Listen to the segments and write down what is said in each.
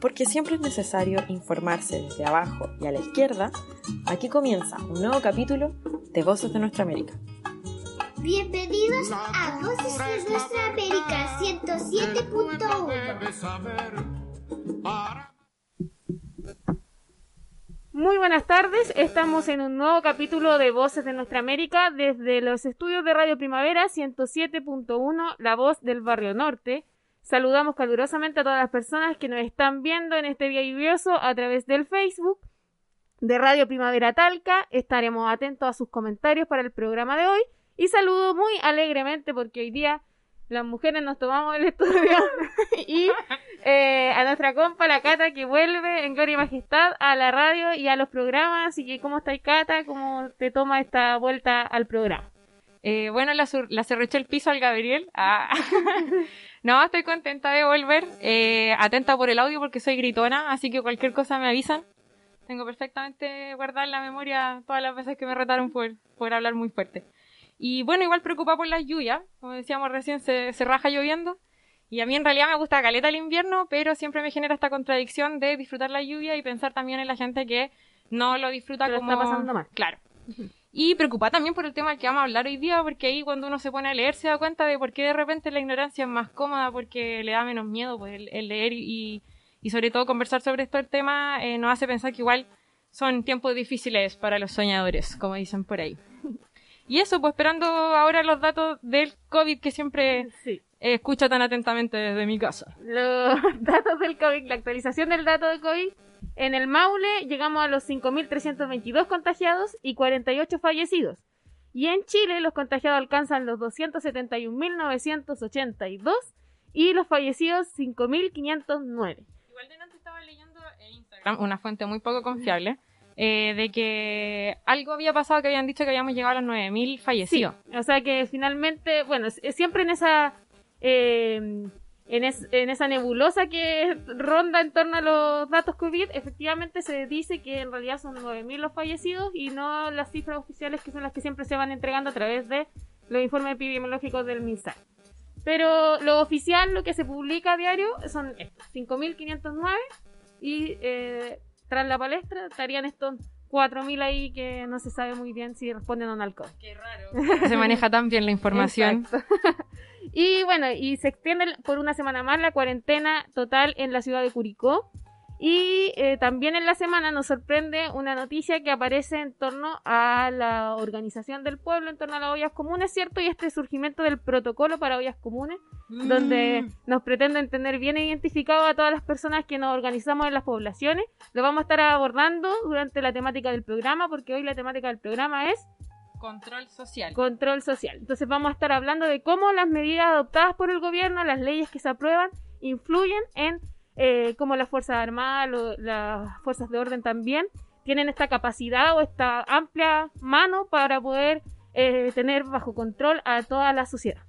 Porque siempre es necesario informarse desde abajo y a la izquierda, aquí comienza un nuevo capítulo de Voces de Nuestra América. Bienvenidos a Voces de Nuestra América 107.1. Muy buenas tardes, estamos en un nuevo capítulo de Voces de Nuestra América desde los estudios de Radio Primavera 107.1, La Voz del Barrio Norte. Saludamos calurosamente a todas las personas que nos están viendo en este día lluvioso a través del Facebook de Radio Primavera Talca. Estaremos atentos a sus comentarios para el programa de hoy y saludo muy alegremente porque hoy día las mujeres nos tomamos el estudio y eh, a nuestra compa, la Cata, que vuelve en gloria y majestad a la radio y a los programas. Así que, ¿cómo estáis, Cata? ¿Cómo te toma esta vuelta al programa? Eh, bueno, la, la cerruché el piso al Gabriel. Ah. no, estoy contenta de volver. Eh, atenta por el audio porque soy gritona, así que cualquier cosa me avisan. Tengo perfectamente guardada en la memoria todas las veces que me retaron por, por hablar muy fuerte. Y bueno, igual preocupada por las lluvias. Como decíamos recién, se, se raja lloviendo. Y a mí en realidad me gusta caleta el invierno, pero siempre me genera esta contradicción de disfrutar la lluvia y pensar también en la gente que no lo disfruta Pero como... está pasando mal. Claro. Y preocupada también por el tema del que vamos a hablar hoy día, porque ahí cuando uno se pone a leer se da cuenta de por qué de repente la ignorancia es más cómoda, porque le da menos miedo pues, el, el leer y, y sobre todo conversar sobre esto el tema eh, nos hace pensar que igual son tiempos difíciles para los soñadores, como dicen por ahí. Y eso, pues esperando ahora los datos del COVID que siempre Sí. escucho tan atentamente desde mi casa. Los datos del COVID, la actualización del dato de COVID. En el Maule llegamos a los 5.322 contagiados y 48 fallecidos. Y en Chile los contagiados alcanzan los 271.982 y los fallecidos 5.509. Igual de antes estaba leyendo en Instagram, una fuente muy poco confiable, eh, de que algo había pasado que habían dicho que habíamos llegado a los 9.000 Sí, fallecidos. o sea que finalmente, bueno, siempre en esa eh, en, es- en esa nebulosa que ronda en torno a los datos COVID, efectivamente se dice que en realidad son 9.000 los fallecidos y no las cifras oficiales que son las que siempre se van entregando a través de los informes epidemiológicos del MinSal. Pero lo oficial, lo que se publica a diario, son estos, 5.509 y eh, tras la palestra estarían estos 4.000 ahí que no se sabe muy bien si responden o no al COVID. Qué raro. Se maneja tan bien la información. Y bueno, y se extiende por una semana más la cuarentena total en la ciudad de Curicó. Y eh, también en la semana nos sorprende una noticia que aparece en torno a la organización del pueblo, en torno a las ollas comunes, ¿cierto? Y este surgimiento del protocolo para ollas comunes, donde nos pretenden tener bien identificados a todas las personas que nos organizamos en las poblaciones. Lo vamos a estar abordando durante la temática del programa, porque hoy la temática del programa es Control social. control social. Entonces vamos a estar hablando de cómo las medidas adoptadas por el gobierno, las leyes que se aprueban, influyen en eh, cómo las Fuerzas Armadas, lo- las Fuerzas de Orden también, tienen esta capacidad o esta amplia mano para poder eh, tener bajo control a toda la sociedad.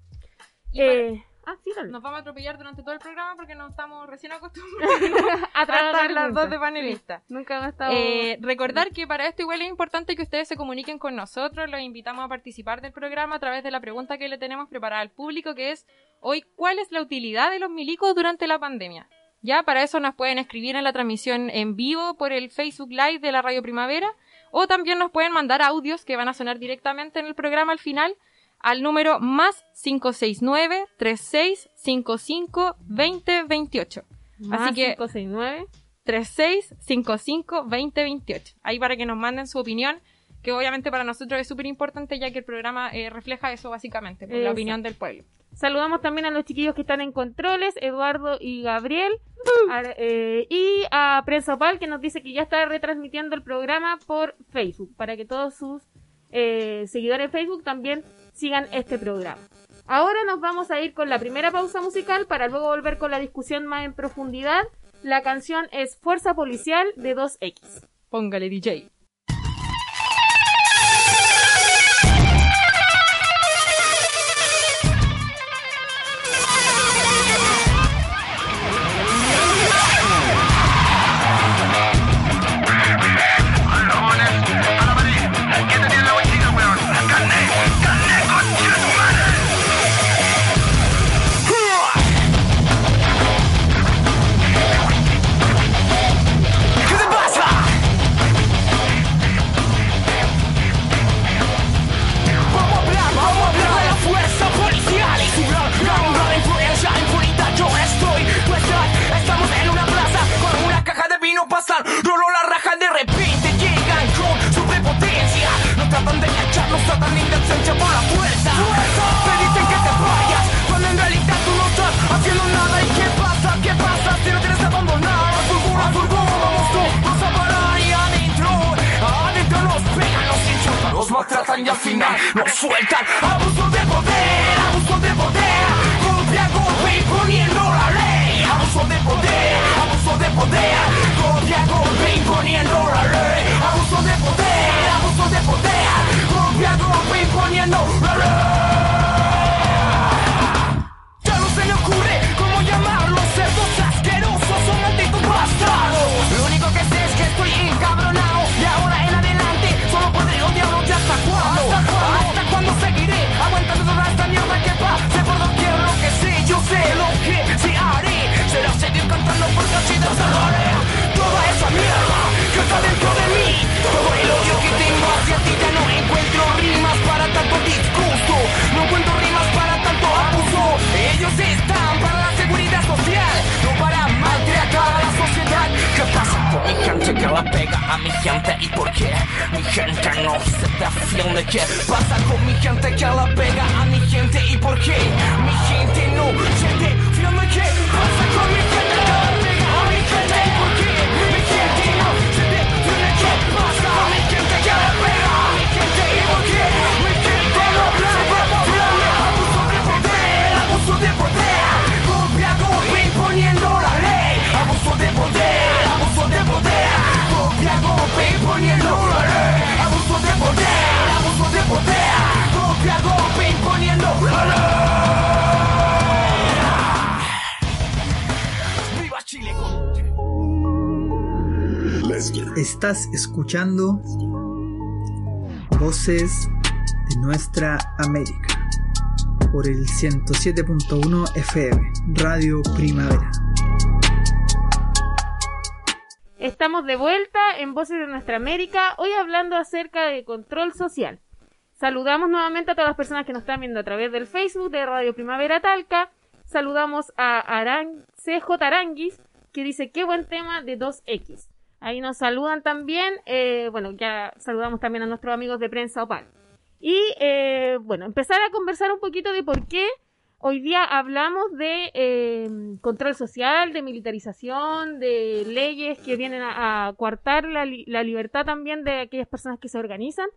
Para- Eh, ah, sí. Nos vamos a atropellar durante todo el programa porque no estamos recién acostumbrados a a estar las dos de panelistas. Sí, Nunca hemos estado... Eh, recordar que para esto igual es importante que ustedes se comuniquen con nosotros, los invitamos a participar del programa a través de la pregunta que le tenemos preparada al público, que es hoy, ¿cuál es la utilidad de los milicos durante la pandemia? Ya, para eso nos pueden escribir en la transmisión en vivo por el Facebook Live de la Radio Primavera, o también nos pueden mandar audios que van a sonar directamente en el programa al final, al número más 569-3655-2028. Más así que- 569. 3655-2028. Ahí para que nos manden su opinión, que obviamente para nosotros es súper importante ya que el programa eh, refleja eso básicamente, por la opinión del pueblo. Saludamos también a los chiquillos que están en controles, Eduardo y Gabriel, a- eh, y a Prensa Opal que nos dice que ya está retransmitiendo el programa por Facebook, para que todos sus eh, seguidores de Facebook también sigan este programa. Ahora nos vamos a ir con la primera pausa musical para luego volver con la discusión más en profundidad. La canción es Fuerza Policial de 2X. Póngale DJ. Estás escuchando Voces de Nuestra América por el 107.1 FM, Radio Primavera. Estamos de vuelta en Voces de Nuestra América, hoy hablando acerca de control social. Saludamos nuevamente a todas las personas que nos están viendo a través del Facebook de Radio Primavera Talca. Saludamos a Aran, CJ Aranguis, que dice qué buen tema de 2X. Ahí nos saludan también, eh, bueno, ya saludamos también a nuestros amigos de Prensa Opal. Y eh, bueno, empezar a conversar un poquito de por qué hoy día hablamos de eh, control social, de militarización, de leyes que vienen a, a coartar la, li- la libertad también de aquellas personas que se organizan.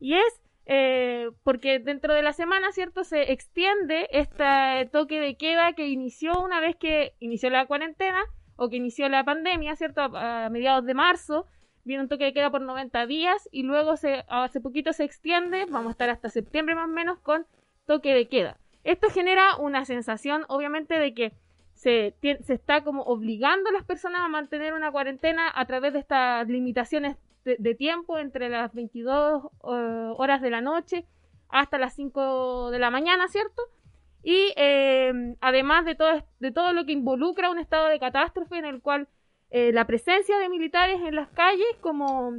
Y es eh, porque dentro de la semana, ¿cierto? Se extiende este toque de queda que inició una vez que inició la cuarentena o que inició la pandemia, ¿cierto? A, mediados de marzo. Viene un toque de queda por 90 días y luego se, hace poquito se extiende, vamos a estar hasta septiembre más o menos con toque de queda. Esto genera una sensación, obviamente, de que se, se está como obligando a las personas a mantener una cuarentena a través de estas limitaciones de, de tiempo entre las 22 eh, horas de la noche hasta las 5 de la mañana, ¿cierto? Y eh, además de todo, de todo lo que involucra un estado de catástrofe en el cual eh, la presencia de militares en las calles como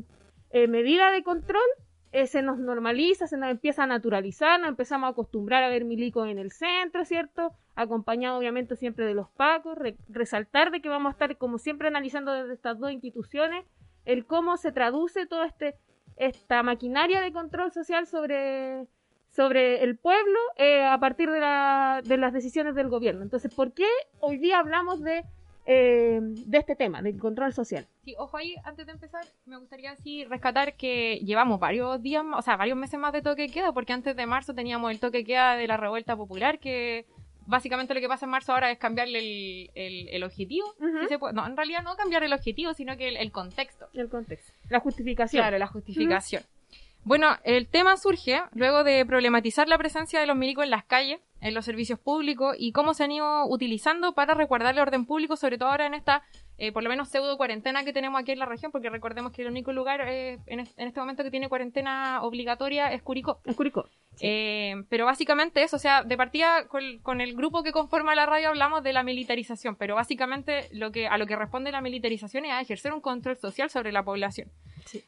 eh, medida de control eh, se nos normaliza, se nos empieza a naturalizar, nos empezamos a acostumbrar a ver milicos en el centro, ¿cierto? Acompañado obviamente siempre de los pacos, re- resaltar de que vamos a estar como siempre analizando desde estas dos instituciones el cómo se traduce toda este, esta maquinaria de control social sobre, sobre el pueblo eh, a partir de, la- de las decisiones del gobierno. Entonces, ¿por qué hoy día hablamos de, eh, de este tema, del control social? Sí, ojo ahí, antes de empezar, me gustaría así rescatar que llevamos varios días, o sea, varios meses más de toque queda, porque antes de marzo teníamos el toque queda de la revuelta popular, que básicamente lo que pasa en marzo ahora es cambiarle el, el- el objetivo. Se puede- no, en realidad no cambiar el objetivo, sino que el, el contexto. El contexto. La justificación. Claro, la justificación. Bueno, el tema surge luego de problematizar la presencia de los milicos en las calles, en los servicios públicos y cómo se han ido utilizando para resguardar el orden público, sobre todo ahora en esta, eh, por lo menos, pseudo cuarentena que tenemos aquí en la región, porque recordemos que el único lugar eh, en, es- en este momento que tiene cuarentena obligatoria es Curicó. Es Curicó. Eh, pero básicamente eso, o sea, de partida con, con el grupo que conforma la radio hablamos de la militarización, pero básicamente lo que, a lo que responde la militarización es a ejercer un control social sobre la población.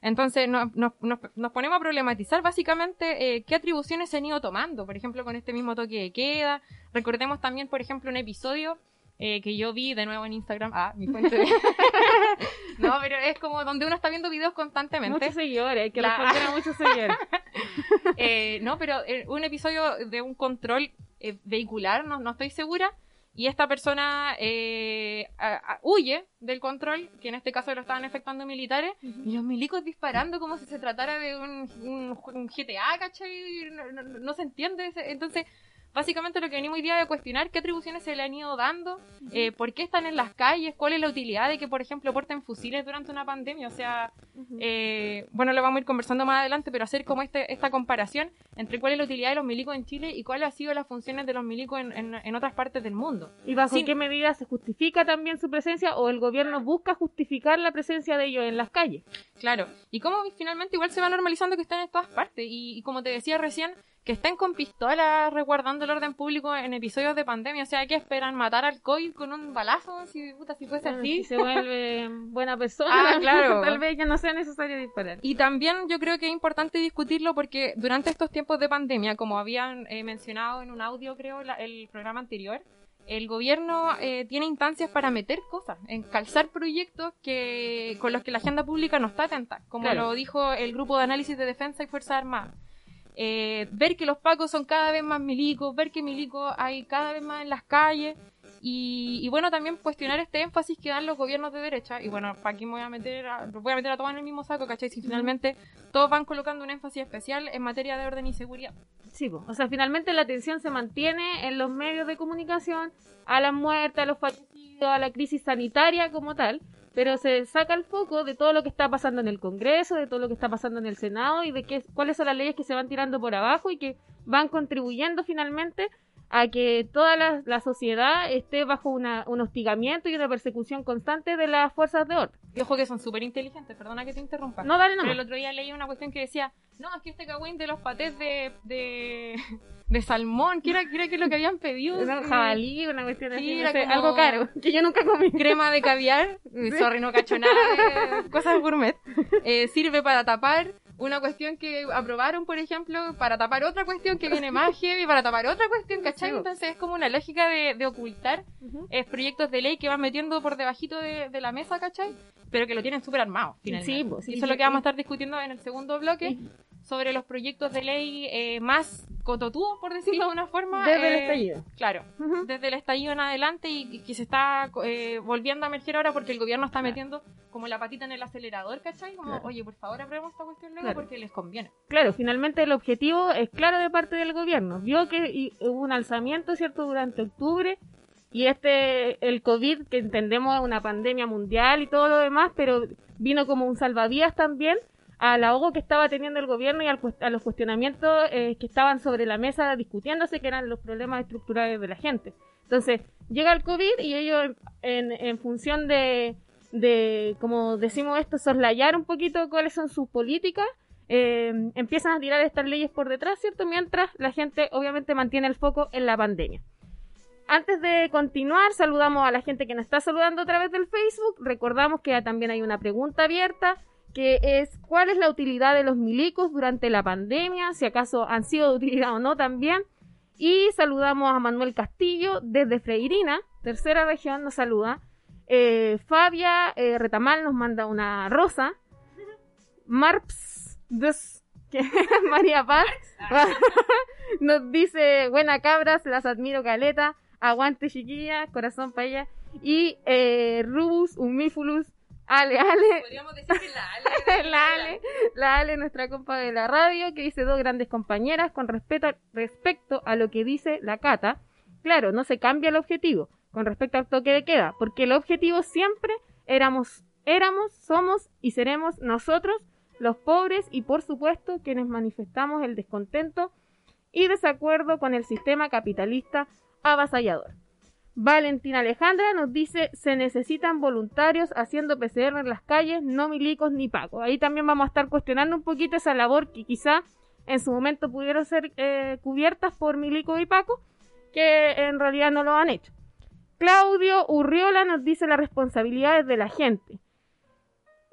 Entonces no- no- nos, nos ponemos a problematizar básicamente eh, qué atribuciones se han ido tomando, por ejemplo, con este mismo toque de queda. Recordemos también, por ejemplo, un episodio eh, que yo vi de nuevo en Instagram. Ah, mi fuente de... no, pero es como donde uno está viendo videos constantemente. Muchos seguidores, que La- a muchos seguidores. Eh, no, pero eh, un episodio de un control eh, vehicular, no, no estoy segura. y esta persona eh, a- a- huye del control, que en este caso lo estaban efectuando militares, y los milicos disparando como si se tratara de un, un- un GTA, ¿cachai? No, no- no se entiende. ese- Entonces, básicamente lo que venimos hoy día es a cuestionar qué atribuciones se le han ido dando, eh, por qué están en las calles, cuál es la utilidad de que, por ejemplo, porten fusiles durante una pandemia. O sea, eh, bueno, lo vamos a ir conversando más adelante, pero hacer como este, esta comparación entre cuál es la utilidad de los milicos en Chile y cuáles han sido las funciones de los milicos en, en- en otras partes del mundo. ¿Y bajo Sin- qué medida se justifica también su presencia o el gobierno busca justificar la presencia de ellos en las calles? Claro. Y cómo finalmente igual se va normalizando que están en todas partes. Y, y como te decía recién, que estén con pistolas resguardando el orden público en episodios de pandemia. O sea, ¿qué esperan? ¿Matar al COVID con un balazo? Si, puta, si fuese Bueno, así. Si se vuelve buena persona, Ah, claro. tal vez ya no sea necesario disparar. Y también yo creo que es importante discutirlo porque durante estos tiempos de pandemia, como habían eh, mencionado en un audio, creo, la- el programa anterior, el gobierno eh, tiene instancias para meter cosas, en calzar proyectos que con los que la agenda pública no está atenta, como Claro. lo dijo el grupo de análisis de defensa y fuerzas armadas. Eh, ver que los pacos son cada vez más milicos, ver que milicos hay cada vez más en las calles y, y bueno, también cuestionar este énfasis que dan los gobiernos de derecha. Y bueno, para aquí me voy a meter a, voy a meter a todos en el mismo saco, ¿cachai? Si finalmente todos van colocando un énfasis especial en materia de orden y seguridad. Sí, po. o sea, finalmente la atención se mantiene en los medios de comunicación a las muertes, a los fallecidos, a la crisis sanitaria como tal, pero se saca el foco de todo lo que está pasando en el Congreso, de todo lo que está pasando en el Senado y de qué, cuáles son las leyes que se van tirando por abajo y que van contribuyendo finalmente a que toda la, sociedad esté bajo una, un hostigamiento y una persecución constante de las fuerzas de orden. Y ojo que son súper inteligentes, perdona que te interrumpa. No, dale Pero nomás. el otro día leí una cuestión que decía, no, es que este cagüín de los patés de, de, de salmón, que era, que era que lo que habían pedido. Eh, jabalí, una cuestión Sí, así, era no sé, como- algo caro, que yo nunca comí. crema de caviar, eh, sorry, no cacho nada de cosas gourmet, eh, sirve para tapar una cuestión que aprobaron, por ejemplo, para tapar otra cuestión que viene más heavy, para tapar otra cuestión, ¿cachai? Entonces es como una lógica de, de ocultar eh, proyectos de ley que van metiendo por debajito de, de la mesa, ¿cachai? Pero que lo tienen súper armado, finalmente. Sí, pues, sí, Y eso es lo que vamos a estar discutiendo en el segundo bloque, sobre los proyectos de ley eh, más cototudos, por decirlo de una forma. Desde el eh, estallido. Claro, desde el estallido en adelante y, y que se está eh, volviendo a emerger ahora porque el gobierno está metiendo como la patita en el acelerador, ¿cachai? Como, Claro. oye, por favor, aprobemos esta cuestión luego Claro. porque les conviene. Claro, finalmente el objetivo es claro de parte del gobierno. Vio que hubo un alzamiento, ¿cierto?, durante octubre y este, el COVID, que entendemos es una pandemia mundial y todo lo demás, pero vino como un salvavidas también al ahogo que estaba teniendo el gobierno y al a los cuestionamientos eh, que estaban sobre la mesa discutiéndose, que eran los problemas estructurales de la gente. Entonces, llega el COVID y ellos, en, en función de, de, como decimos esto, soslayar un poquito cuáles son sus políticas, eh, empiezan a tirar estas leyes por detrás, ¿cierto? Mientras la gente obviamente mantiene el foco en la pandemia. Antes de continuar, saludamos a la gente que nos está saludando a través del Facebook. Recordamos que también hay una pregunta abierta, que es ¿cuál es la utilidad de los milicos durante la pandemia? Si acaso han sido de utilidad o no también. Y saludamos a Manuel Castillo desde Freirina, tercera región, nos saluda. Eh, Fabia eh, Retamal nos manda una rosa. Marps, des- que- María Paz, nos dice, buena cabras, las admiro caleta, aguante chiquilla, corazón para ella. Y eh, Rubus, Humifulus, Ale, Ale, Podríamos decir que la la Ale, la Ale, nuestra compa de la radio, que dice dos grandes compañeras con respeto, respecto a lo que dice la Cata. Claro, no se cambia el objetivo con respecto al toque de queda, porque el objetivo siempre éramos, éramos, somos y seremos nosotros, los pobres y por supuesto quienes manifestamos el descontento y desacuerdo con el sistema capitalista avasallador. Valentina Alejandra nos dice, se necesitan voluntarios haciendo PCR en las calles, no milicos ni pacos. Ahí también vamos a estar cuestionando un poquito esa labor que quizá en su momento pudieron ser eh, cubiertas por milicos y pacos, que en realidad no lo han hecho. Claudio Urriola nos dice las responsabilidades de la gente.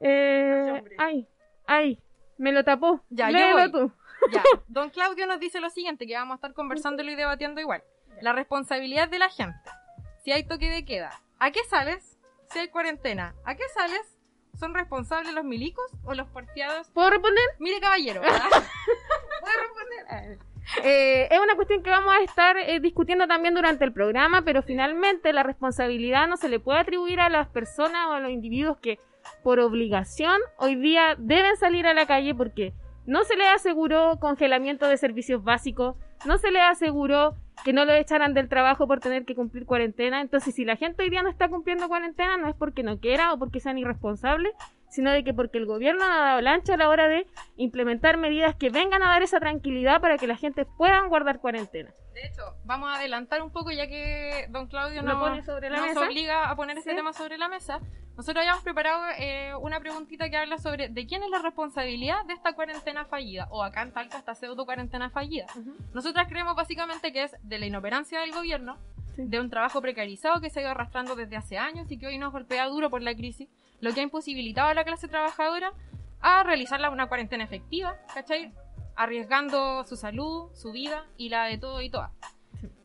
Eh, ay, ay, me lo tapó. Ya, yo Léelo tú. Ya, don Claudio nos dice lo siguiente, que vamos a estar conversándolo y debatiendo igual. La responsabilidad de la gente. Si hay toque de queda, ¿a qué sales? Si hay cuarentena, ¿a qué sales? ¿Son responsables los milicos o los porfiados? ¿Puedo responder? Mire, caballero. ¿verdad? ¿Puede responder? Eh, es una cuestión que vamos a estar eh, discutiendo también durante el programa, pero finalmente la responsabilidad no se le puede atribuir a las personas o a los individuos que por obligación hoy día deben salir a la calle porque no se les aseguró congelamiento de servicios básicos, no se les aseguró que no lo echaran del trabajo por tener que cumplir cuarentena. Entonces, si la gente hoy día no está cumpliendo cuarentena, no es porque no quiera o porque sean irresponsables, sino de que porque el gobierno ha dado la ancha a la hora de implementar medidas que vengan a dar esa tranquilidad para que la gente pueda guardar cuarentena. De hecho, vamos a adelantar un poco ya que don Claudio nos, pone sobre la nos mesa. obliga a poner ese Sí. tema sobre la mesa. Nosotros habíamos preparado eh, una preguntita que habla sobre de quién es la responsabilidad de esta cuarentena fallida, o acá en Talca esta pseudo cuarentena fallida. Nosotras creemos básicamente que es de la inoperancia del gobierno, Sí. de un trabajo precarizado que se ha ido arrastrando desde hace años y que hoy nos golpea duro por la crisis, lo que ha imposibilitado a la clase trabajadora a realizar la- una cuarentena efectiva, ¿cachai? Arriesgando su salud, su vida y la de todo y todas.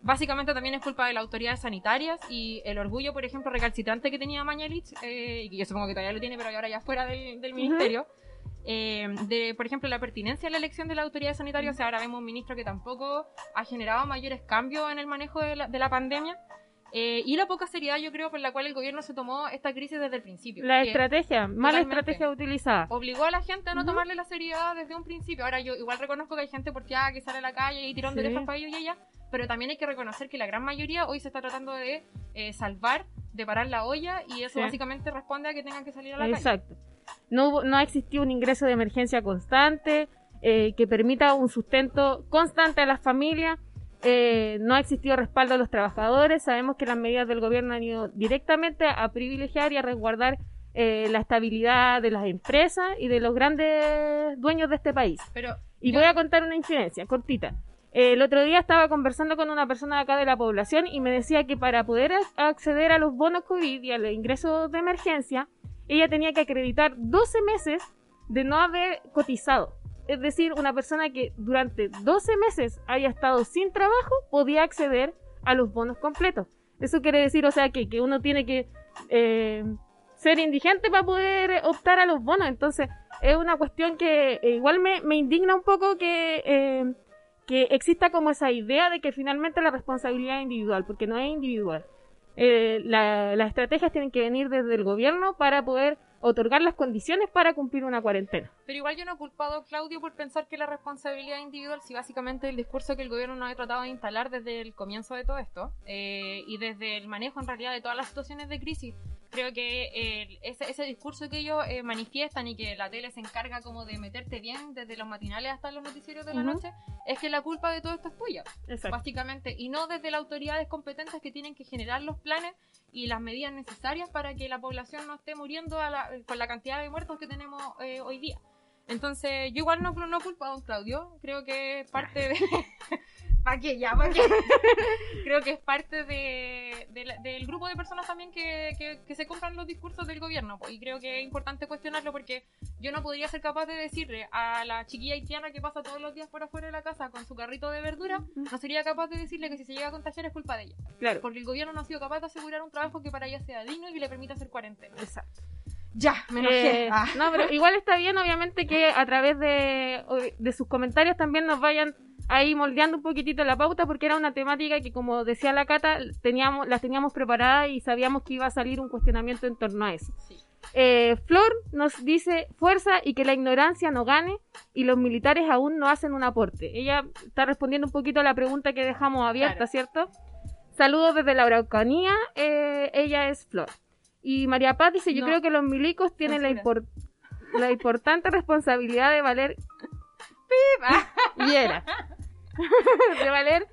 Básicamente también es culpa de las autoridades sanitarias y el orgullo, por ejemplo, recalcitrante que tenía Mañalich, eh, y que yo supongo que todavía lo tiene, pero ahora ya fuera del, del ministerio, eh, de, por ejemplo, la pertinencia de la elección de la autoridad sanitaria. O sea, ahora vemos un ministro que tampoco ha generado mayores cambios en el manejo de la, de la pandemia. Eh, y la poca seriedad, yo creo, por la cual el gobierno se tomó esta crisis desde el principio. La estrategia, mala estrategia utilizada. Obligó a la gente a no tomarle la seriedad desde un principio. Ahora, yo igual reconozco que hay gente porteada que sale a la calle y tirón de Sí. orejas para ellos y ella, pero también hay que reconocer que la gran mayoría hoy se está tratando de eh, salvar, de parar la olla, y eso Sí. básicamente responde a que tengan que salir a la calle. Exacto. No, hubo- no ha existido un ingreso de emergencia constante eh, que permita un sustento constante a las familias. Eh, no ha existido respaldo a los trabajadores. Sabemos que las medidas del gobierno han ido directamente a privilegiar y a resguardar eh, la estabilidad de las empresas y de los grandes dueños de este país. Pero Y Yo- voy a contar una incidencia cortita. Eh, el otro día estaba conversando con una persona de acá de la población y me decía que para poder acceder a los bonos COVID y a los ingresos de emergencia, ella tenía que acreditar 12 meses de no haber cotizado. Es decir, una persona que durante 12 meses haya estado sin trabajo podía acceder a los bonos completos. Eso quiere decir, o sea, que, que uno tiene que eh, ser indigente para poder optar a los bonos. Entonces, es una cuestión que eh, igual me, indigna un poco que, eh, que exista como esa idea de que finalmente la responsabilidad es individual, porque no es individual. La- las estrategias tienen que venir desde el gobierno para poder otorgar las condiciones para cumplir una cuarentena. Pero igual yo no he culpado a Claudio por pensar que la responsabilidad es individual, si básicamente el discurso que el gobierno no ha tratado de instalar desde el comienzo de todo esto eh, y desde el manejo en realidad de todas las situaciones de crisis. Creo que eh, ese, ese discurso que ellos eh, manifiestan y que la tele se encarga como de meterte bien desde los matinales hasta los noticieros de la noche, es que la culpa de todo esto es tuya Exacto. básicamente, y no desde las autoridades competentes que tienen que generar los planes y las medidas necesarias para que la población no esté muriendo a la- con la cantidad de muertos que tenemos eh, hoy día. Entonces, yo igual no, no culpo a don Claudio, creo que es parte de... ¿Para qué ya? ¿Pa' qué? creo que es parte de, de la- del grupo de personas también que, que, que se compran los discursos del gobierno, y creo que es importante cuestionarlo porque yo no podría ser capaz de decirle a la chiquilla haitiana que pasa todos los días por afuera de la casa con su carrito de verdura, no sería capaz de decirle que si se llega a contagiar es culpa de ella. Claro. Porque el gobierno no ha sido capaz de asegurar un trabajo que para ella sea digno y que le permita hacer cuarentena. Exacto. Ya, me enojé. Eh, Ah. No, pero igual está bien, obviamente, que a través de, de sus comentarios también nos vayan ahí moldeando un poquitito la pauta, porque era una temática que, como decía la Cata, teníamos, las teníamos preparadas y sabíamos que iba a salir un cuestionamiento en torno a eso. Sí. Eh, Flor nos dice fuerza y que la ignorancia no gane y los militares aún no hacen un aporte. Ella está respondiendo un poquito a la pregunta que dejamos abierta, Claro. ¿cierto? Saludos desde la Araucanía, eh, ella es Flor. Y María Paz dice, yo No. creo que los milicos tienen la, impor- la importante responsabilidad de valer... Viera. de valer...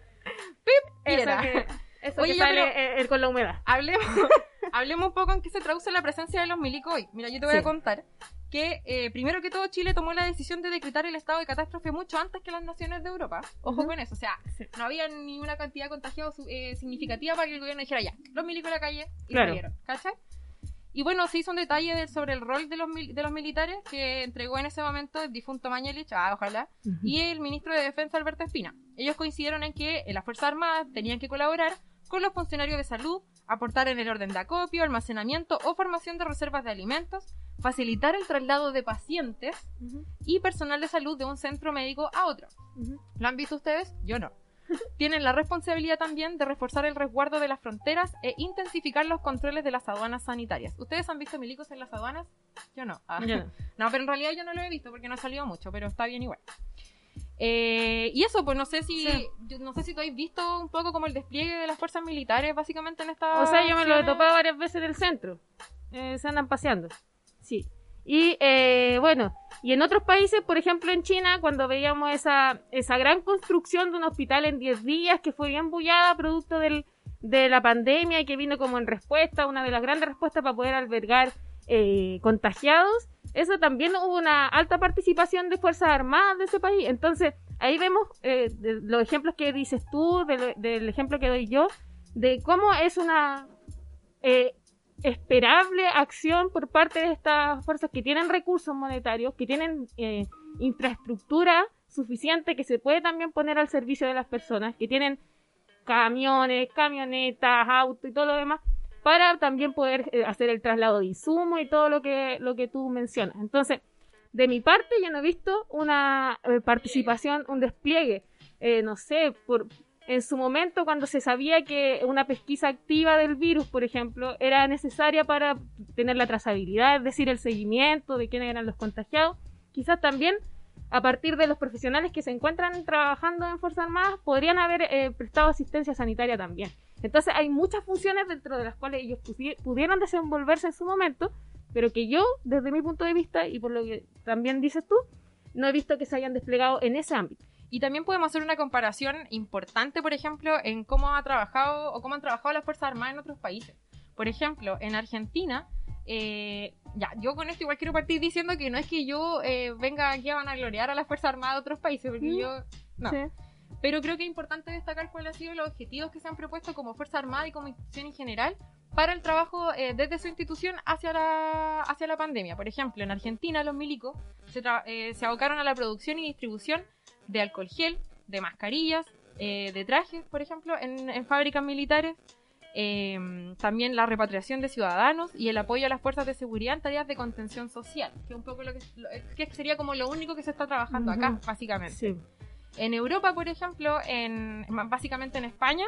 Eso Viera. que, eso Oye, que sale pero- eh, eh, con la humedad. Hablemos, hablemos un poco en qué se traduce la presencia de los milicos hoy. Mira, yo te voy Sí. a contar que eh, primero que todo Chile tomó la decisión de decretar el estado de catástrofe mucho antes que las naciones de Europa. Ojo con eso, o sea, Sí. no había ni una cantidad de contagiados eh, significativa para que el gobierno dijera ya, los milicos en la calle y Claro. salieron, ¿cachai? Y bueno, se hizo un detalle de- sobre el rol de los, mil- de los militares que entregó en ese momento el difunto Mañalich, ah, ojalá, y el ministro de Defensa Alberto Espina. Ellos coincidieron en que eh, las Fuerzas Armadas tenían que colaborar con los funcionarios de salud, aportar en el orden de acopio, almacenamiento o formación de reservas de alimentos, facilitar el traslado de pacientes y personal de salud de un centro médico a otro. ¿Lo han visto ustedes? Yo no. Tienen la responsabilidad también de reforzar el resguardo de las fronteras e intensificar los controles de las aduanas sanitarias. ¿Ustedes han visto milicos en las aduanas? Yo no. Ah. Yo no. No, pero en realidad yo no lo he visto porque no ha salido mucho, pero está bien igual. Eh, y eso, pues no sé si Sí. yo no sé si tú has visto un poco como el despliegue de las fuerzas militares básicamente en esta O sea, yo me lo he topado varias veces en el centro. Eh, se andan paseando. Sí. Y eh, bueno, y en otros países, por ejemplo en China, cuando veíamos esa, esa gran construcción de un hospital en 10 días que fue bien bullada producto del, de la pandemia y que vino como en respuesta, una de las grandes respuestas para poder albergar eh, contagiados, eso también hubo una alta participación de Fuerzas Armadas de ese país. Entonces, ahí vemos eh, de los ejemplos que dices tú, de lo- del ejemplo que doy yo, de cómo es una eh, esperable acción por parte de estas fuerzas que tienen recursos monetarios, que tienen eh, infraestructura suficiente que se puede también poner al servicio de las personas, que tienen camiones, camionetas, autos y todo lo demás, para también poder eh, hacer el traslado de insumos y todo lo que, lo que tú mencionas. Entonces, de mi parte, yo no he visto una eh, participación, un despliegue, eh, no sé, por, en su momento cuando se sabía que una pesquisa activa del virus, por ejemplo, era necesaria para tener la trazabilidad, es decir, el seguimiento de quiénes eran los contagiados, quizás también a partir de los profesionales que se encuentran trabajando en Fuerzas Armadas podrían haber eh, prestado asistencia sanitaria también. Entonces hay muchas funciones dentro de las cuales ellos pudieron desenvolverse en su momento, pero que yo, desde mi punto de vista, y por lo que también dices tú, no he visto que se hayan desplegado en ese ámbito. Y también podemos hacer una comparación importante, por ejemplo, en cómo ha trabajado o cómo han trabajado las Fuerzas Armadas en otros países. Por ejemplo, en Argentina, eh, ya, yo con esto igual quiero partir diciendo que no es que yo eh, venga aquí a vanagloriar a las Fuerzas Armadas de otros países, porque Mm. yo... No. Sí. Pero creo que es importante destacar cuáles han sido los objetivos que se han propuesto como Fuerza Armada y como institución en general para el trabajo eh, desde su institución hacia la, hacia la pandemia. Por ejemplo, en Argentina los milicos se, tra- eh, se abocaron a la producción y distribución de alcohol gel, de mascarillas, eh, de trajes, por ejemplo, en, en fábricas militares. Eh, también la repatriación de ciudadanos y el apoyo a las fuerzas de seguridad en tareas de contención social, que un poco lo que, lo- que sería como lo único que se está trabajando acá, básicamente. Sí. En Europa, por ejemplo, en, básicamente en España,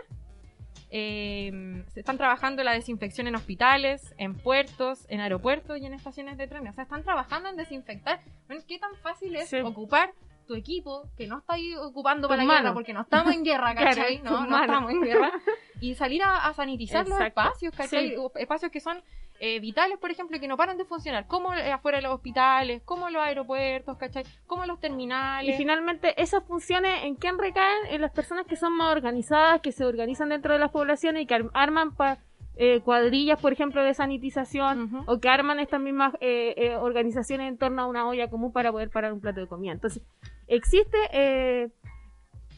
eh, se están trabajando la desinfección en hospitales, en puertos, en aeropuertos y en estaciones de trenes. O sea, están trabajando en desinfectar. Bueno, ¿Qué tan fácil es Sí. ocupar tu equipo que no estáis ocupando para la guerra? Porque no estamos en guerra, ¿cachai? Claro, no, no estamos en guerra. Y salir a, a sanitizar los espacios, ¿cachai? Sí. O Espacios que son eh, vitales, por ejemplo, que no paran de funcionar. Como eh, afuera de los hospitales, como los aeropuertos, ¿cachai? Como los Y terminales. finalmente, esas funciones, ¿en quién recaen? En las personas que son más organizadas, que se organizan dentro de las poblaciones y que ar- arman pa- eh, cuadrillas, por ejemplo, de sanitización, o que arman estas mismas eh, eh, organizaciones en torno a una olla común para poder parar un plato de comida. Entonces, existe, eh,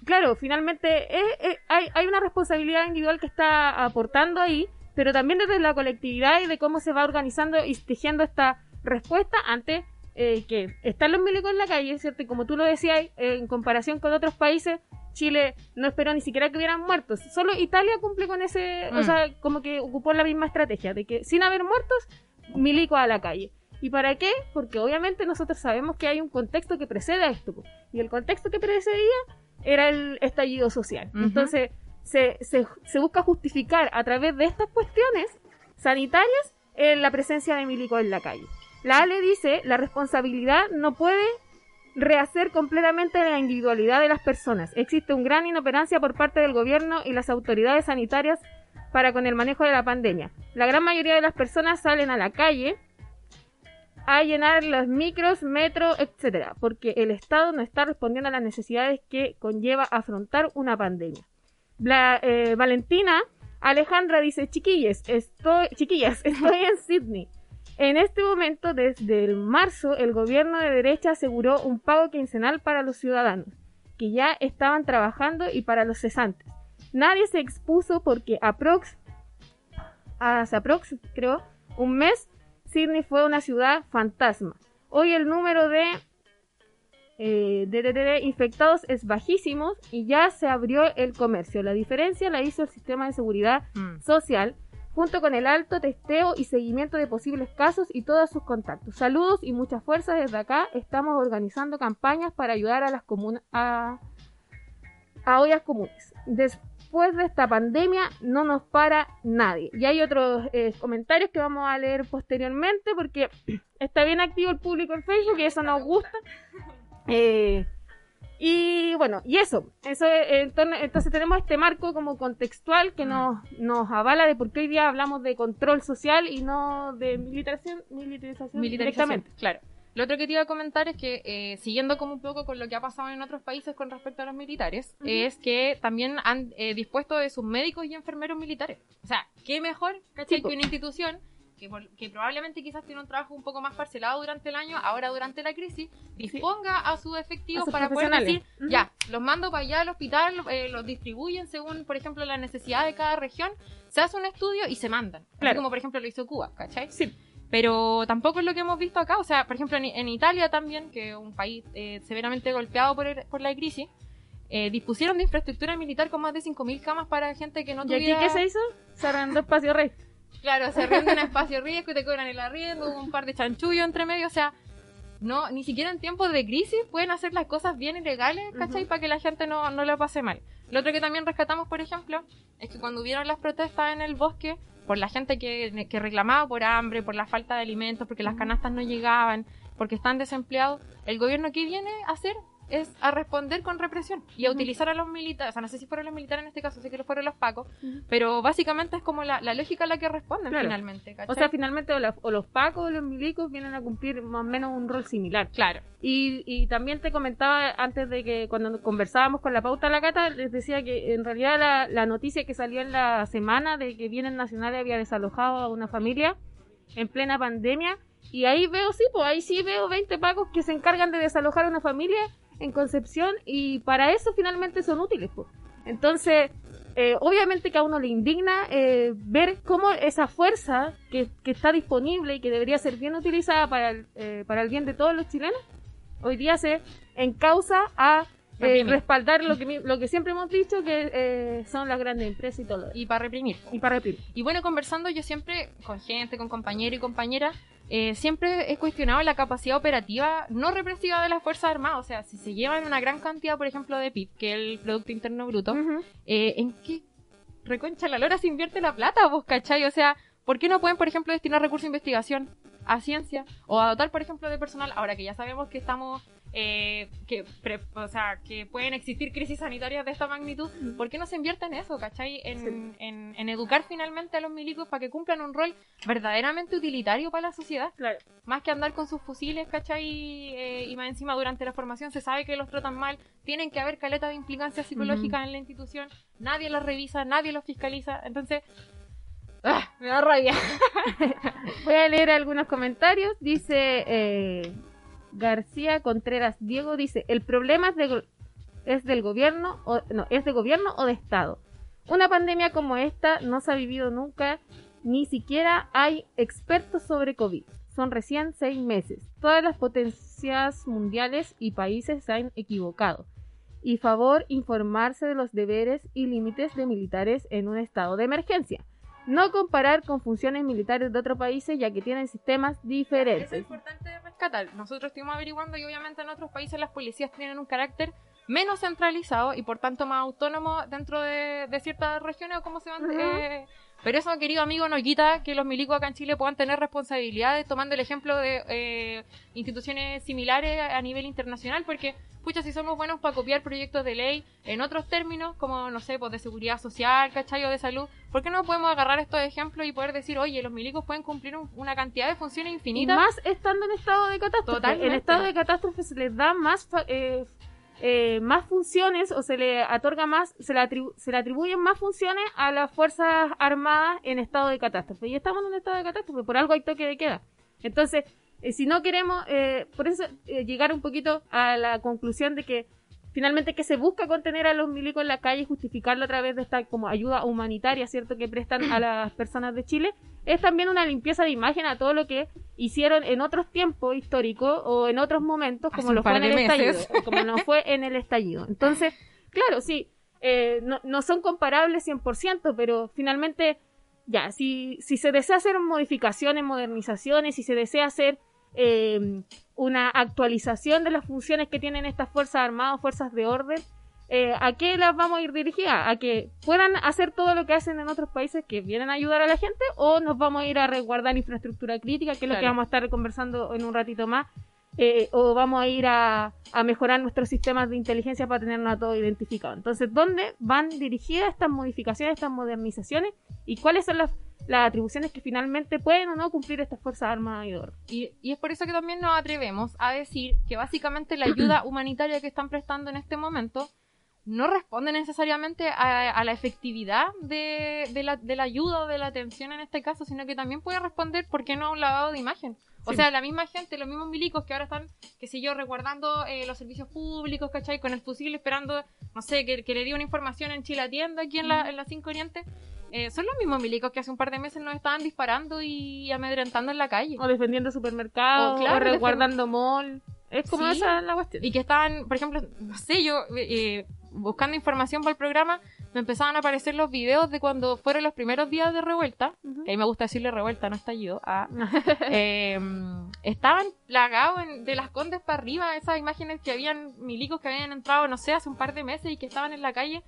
claro, finalmente eh, eh, hay, hay una responsabilidad individual que está aportando ahí, pero también desde la colectividad y de cómo se va organizando y tejiendo esta respuesta ante que están los milicos en la calle, ¿cierto? Y como tú lo decías, en comparación con otros países, Chile no esperó ni siquiera que hubieran muertos. Solo Italia cumple con ese, o Mm. sea, como que ocupó la misma estrategia, de que sin haber muertos, milicos a la calle. ¿Y para qué? Porque obviamente nosotros sabemos que hay un contexto que precede a esto. Y el contexto que precedía era el estallido social. Entonces, se, se, se busca justificar a través de estas cuestiones sanitarias eh, la presencia de milicos en la calle. La ALE dice, la responsabilidad no puede rehacer completamente la individualidad de las personas. Existe un gran inoperancia por parte del gobierno y las autoridades sanitarias para con el manejo de la pandemia. La gran mayoría de las personas salen a la calle a llenar los micros, metro, etcétera, porque el Estado no está respondiendo a las necesidades que conlleva afrontar una pandemia. Bla- eh, Valentina Alejandra dice, chiquillas, estoy, chiquillas, estoy en Sydney. En este momento, desde el marzo, el gobierno de derecha aseguró un pago quincenal para los ciudadanos, que ya estaban trabajando y para los cesantes. Nadie se expuso porque aprox, hace aprox, creo, un mes, Sydney fue una ciudad fantasma. Hoy el número de, eh, de, de- de- de infectados es bajísimo y ya se abrió el comercio. La diferencia la hizo el sistema de seguridad Mm. social, junto con el alto testeo y seguimiento de posibles casos y todos sus contactos. Saludos y mucha fuerza desde acá. Estamos organizando campañas para ayudar a las comunas a, a ollas comunes. Después de esta pandemia no nos para nadie. Y hay otros eh, comentarios que vamos a leer posteriormente porque está bien activo el público en Facebook y eso nos gusta. Eh, y bueno, y eso, eso es- entonces, entonces tenemos este marco como contextual que nos, nos avala de por qué hoy día hablamos de control social y no de militarización, militarización, Militarización, directamente. claro. Lo otro que te iba a comentar es que, eh, siguiendo como un poco con lo que ha pasado en otros países con respecto a los militares, es que también han eh, dispuesto de sus médicos y enfermeros militares. O sea, qué mejor, ¿cachai? Sí, que una institución que, por- que probablemente quizás tiene un trabajo un poco más parcelado durante el año, ahora durante la crisis, disponga a sus efectivos A sus para poder decir, Ujú. ya, los mando para allá al hospital, eh, los distribuyen según, por ejemplo, la necesidad de cada región, se hace un estudio y se mandan. Así Claro. como, por ejemplo, lo hizo Cuba, ¿cachai? Sí. Pero tampoco es lo que hemos visto acá. O sea, por ejemplo, en, en Italia también, que es un país eh, severamente golpeado por, el- por la crisis, eh, dispusieron de infraestructura militar con más de 5.000 camas para gente que no ¿Y aquí tuviera... qué se hizo? Se arrendó espacio rey. Claro, se arrienda un espacio riesgo y te cobran el arriendo, un par de chanchullos entre medio. O sea, no ni siquiera en tiempos de crisis pueden hacer las cosas bien y legales, ¿cachai? Para que la gente no, no lo pase mal. Lo otro que también rescatamos, por ejemplo, es que cuando hubieron las protestas en el bosque, por la gente que, que reclamaba por hambre, por la falta de alimentos, porque las canastas no llegaban, porque están desempleados, el gobierno que viene a hacer es a responder con represión y a utilizar a los militares, o sea, no sé si fueron los militares en este caso, sé que lo fueron los pacos, pero básicamente es como la, la lógica a la que responden Claro. finalmente, ¿cachai? O sea, finalmente o, la- o los pacos o los milicos vienen a cumplir más o menos un rol similar. claro. Y, y también te comentaba antes de que cuando conversábamos con la pauta de la cata, les decía que en realidad la, la noticia que salió en la semana de que Bienes Nacionales había desalojado a una familia en plena pandemia. Y ahí veo, sí, pues ahí sí veo 20 pacos que se encargan de desalojar a una familia en Concepción y para eso finalmente son útiles, pues. Entonces, eh, obviamente que a uno le indigna eh, ver cómo esa fuerza que, que está disponible y que debería ser bien utilizada para el, eh, para el bien de todos los chilenos, hoy día se encausa a eh, respaldar lo que, lo que siempre hemos dicho que son las grandes empresas y todo lo demás. Y para reprimir. Y para reprimir. Y bueno, conversando yo siempre con gente, con compañeros y compañeras, eh, siempre he cuestionado la capacidad operativa no represiva de las Fuerzas Armadas. O sea, si se llevan una gran cantidad, por ejemplo, de PIB, que es el Producto Interno Bruto, eh, ¿en qué reconcha la lora se invierte la plata, vos, cachai? O sea, ¿por qué no pueden, por ejemplo, destinar recursos a investigación, a ciencia, o a dotar, por ejemplo, de personal? Ahora que ya sabemos que estamos, eh, que, pre- o sea, que pueden existir crisis sanitarias de esta magnitud, ¿por qué no se invierte en eso, cachai? En, en, en educar finalmente a los milicos para que cumplan un rol verdaderamente utilitario para la sociedad Claro. más que andar con sus fusiles, ¿cachai? Eh, y más encima durante la formación se sabe que los tratan mal, tienen que haber caletas de implicancias psicológicas en la institución, nadie las revisa, nadie los fiscaliza, entonces... ¡ah! me da rabia. Voy a leer algunos comentarios. Dice eh, García Contreras Diego dice, el problema es, de es del gobierno o no, es de gobierno o de estado. Una pandemia como esta no se ha vivido nunca, ni siquiera hay expertos sobre COVID. Son recién seis meses. Todas las potencias mundiales y países se han equivocado. Y favor informarse de los deberes y límites de militares en un estado de emergencia. No comparar con funciones militares de otros países ya que tienen sistemas Eso es diferentes. importante rescatar. Nosotros estuvimos averiguando y obviamente en otros países las policías tienen un carácter menos centralizado y por tanto más autónomo dentro de, de ciertas regiones o cómo se van... Ujú. eh, pero eso, querido amigo, no quita que los milicos acá en Chile puedan tener responsabilidades tomando el ejemplo de eh, instituciones similares a nivel internacional, porque, pucha, si somos buenos para copiar proyectos de ley en otros términos, como, no sé, pues de seguridad social, ¿cachai? O de salud, ¿por qué no podemos agarrar estos ejemplos y poder decir, oye, los milicos pueden cumplir un- una cantidad de funciones Y infinitas? más estando en estado de catástrofe. Totalmente. En estado de catástrofe se les da más eh, eh, más funciones o se le otorga más, se le, atribu- se le atribuyen más funciones a las fuerzas armadas en estado de catástrofe. Y estamos en un estado de catástrofe, por algo hay toque de queda. Entonces, eh, si no queremos, eh, por eso eh, llegar un poquito a la conclusión de que finalmente que se busca contener a los milicos en la calle y justificarlo a través de esta como ayuda humanitaria, ¿cierto?, que prestan a las personas de Chile, es también una limpieza de imagen a todo lo que hicieron en otros tiempos históricos o en otros momentos, como lo fue en el meses. estallido, como no fue en el estallido. Entonces, claro, sí, eh, no, no son comparables 100%, pero finalmente, ya, si, si se desea hacer modificaciones, modernizaciones, si se desea hacer eh, una actualización de las funciones que tienen estas Fuerzas Armadas, Fuerzas de Orden, eh, ¿a qué las vamos a ir dirigidas? ¿A que puedan hacer todo lo que hacen en otros países que vienen a ayudar a la gente? ¿O nos vamos a ir a resguardar infraestructura crítica, que es lo que vamos a estar conversando en un ratito más? Eh, ¿O vamos a ir a, a mejorar nuestros sistemas de inteligencia para tenernos a todos identificados? Entonces, ¿dónde van dirigidas estas modificaciones, estas modernizaciones? ¿Y cuáles son las, las atribuciones que finalmente pueden o no cumplir estas Fuerzas Armadas y? Y, y es por eso que también nos atrevemos a decir que básicamente la ayuda humanitaria que están prestando en este momento no responde necesariamente a, a la efectividad de, de la, de la ayuda o de la atención en este caso, sino que también puede responder, ¿por qué no, a un lavado de imagen? O Sí. sea, la misma gente, los mismos milicos que ahora están, qué sé yo, resguardando eh, los servicios públicos, ¿cachai? Con el fusil esperando, no sé, que, que le dio una información en Chile Atienda, aquí en la, en la 5 Oriente. Eh, son los mismos milicos que hace un par de meses nos estaban disparando y amedrentando en la calle. O defendiendo supermercados, O, claro, o resguardando mall. Es como Sí. esa la cuestión. y que estaban, por ejemplo, no sé, yo eh, buscando información para el programa, me empezaban a aparecer los videos de cuando fueron los primeros días de revuelta, que a mí me gusta decirle revuelta, no estallido, ah, eh, estaban plagados en- de las condes para arriba, esas imágenes que habían milicos que habían entrado, no sé, hace un par de meses y que estaban en la calle.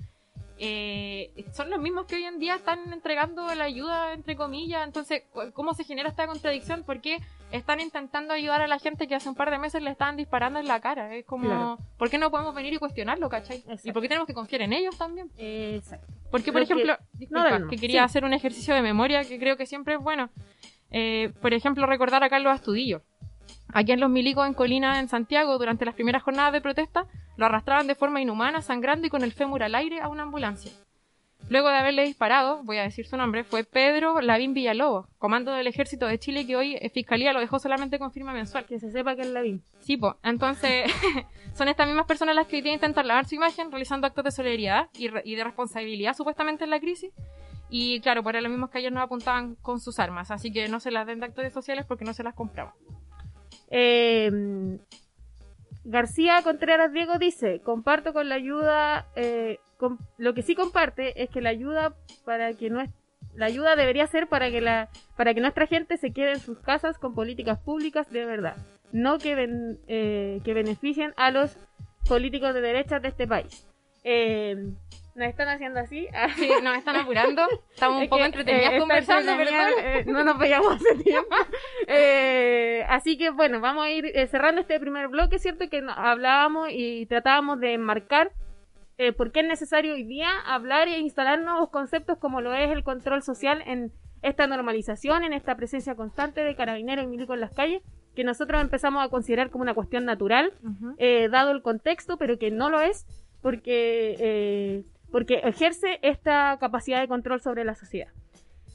eh, son los mismos que hoy en día están entregando la ayuda, entre comillas. Entonces, ¿cómo se genera esta contradicción? ¿Por qué están intentando ayudar a la gente que hace un par de meses le estaban disparando en la cara? Es como, Claro. ¿por qué no podemos venir y cuestionarlo, cachai? Exacto. ¿Y por qué tenemos que confiar en ellos también? Exacto. Porque, por Lo que- ejemplo, No, no. que quería Sí. hacer un ejercicio de memoria que creo que siempre es bueno. Eh, por ejemplo, recordar a Carlos Astudillo. Aquí en los milicos en Colina, en Santiago, durante las primeras jornadas de protesta, lo arrastraban de forma inhumana, sangrando y con el fémur al aire a una ambulancia. Luego de haberle disparado, voy a decir su nombre, fue Pedro Lavín Villalobos, comando del ejército de Chile que hoy Fiscalía lo dejó solamente con firma mensual. Que se sepa que es la BIM. Sí, po. Entonces, son estas mismas personas las que hoy día intentan lavar su imagen realizando actos de solidaridad y, re- y de responsabilidad supuestamente en la crisis. Y claro, por lo mismos que ayer nos apuntaban con sus armas. Así que no se las den de actores sociales porque no se las compramos. Eh, García Contreras Diego dice, comparto con la ayuda, eh, lo que sí comparte es que la ayuda para que no la ayuda debería ser para que la, para que nuestra gente se quede en sus casas con políticas públicas de verdad, no que, ben- eh, que beneficien a los políticos de derechas de este país. Eh, nos están haciendo así. Sí, nos están apurando. Estamos un Es poco que, entretenidas eh, conversando, entretenida, eh, no nos veíamos hace tiempo. Eh, así que bueno, vamos a ir eh, cerrando este primer bloque, ¿cierto? Que hablábamos y tratábamos de enmarcar eh, por qué es necesario hoy día hablar e instalar nuevos conceptos como lo es el control social en esta normalización, en esta presencia constante de carabineros y milicos en las calles, que nosotros empezamos a considerar como una cuestión natural, dado el contexto, pero que no lo es, porque, eh, porque ejerce esta capacidad de control sobre la sociedad.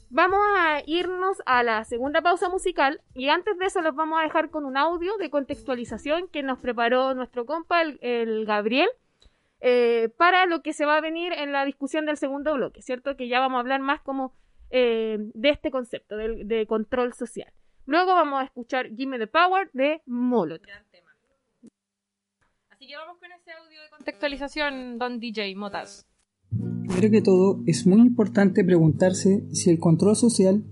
Vamos a irnos a la segunda pausa musical y antes de eso los vamos a dejar con un audio de contextualización que nos preparó nuestro compa, el, el Gabriel, eh, para lo que se va a venir en la discusión del segundo bloque, ¿cierto? Que ya vamos a hablar más como eh, de este concepto de, control social. Luego vamos a escuchar Gimme the Power de Molotov. Así que vamos con ese audio de contextualización, Don DJ Motas. Primero que todo, es muy importante preguntarse si el control social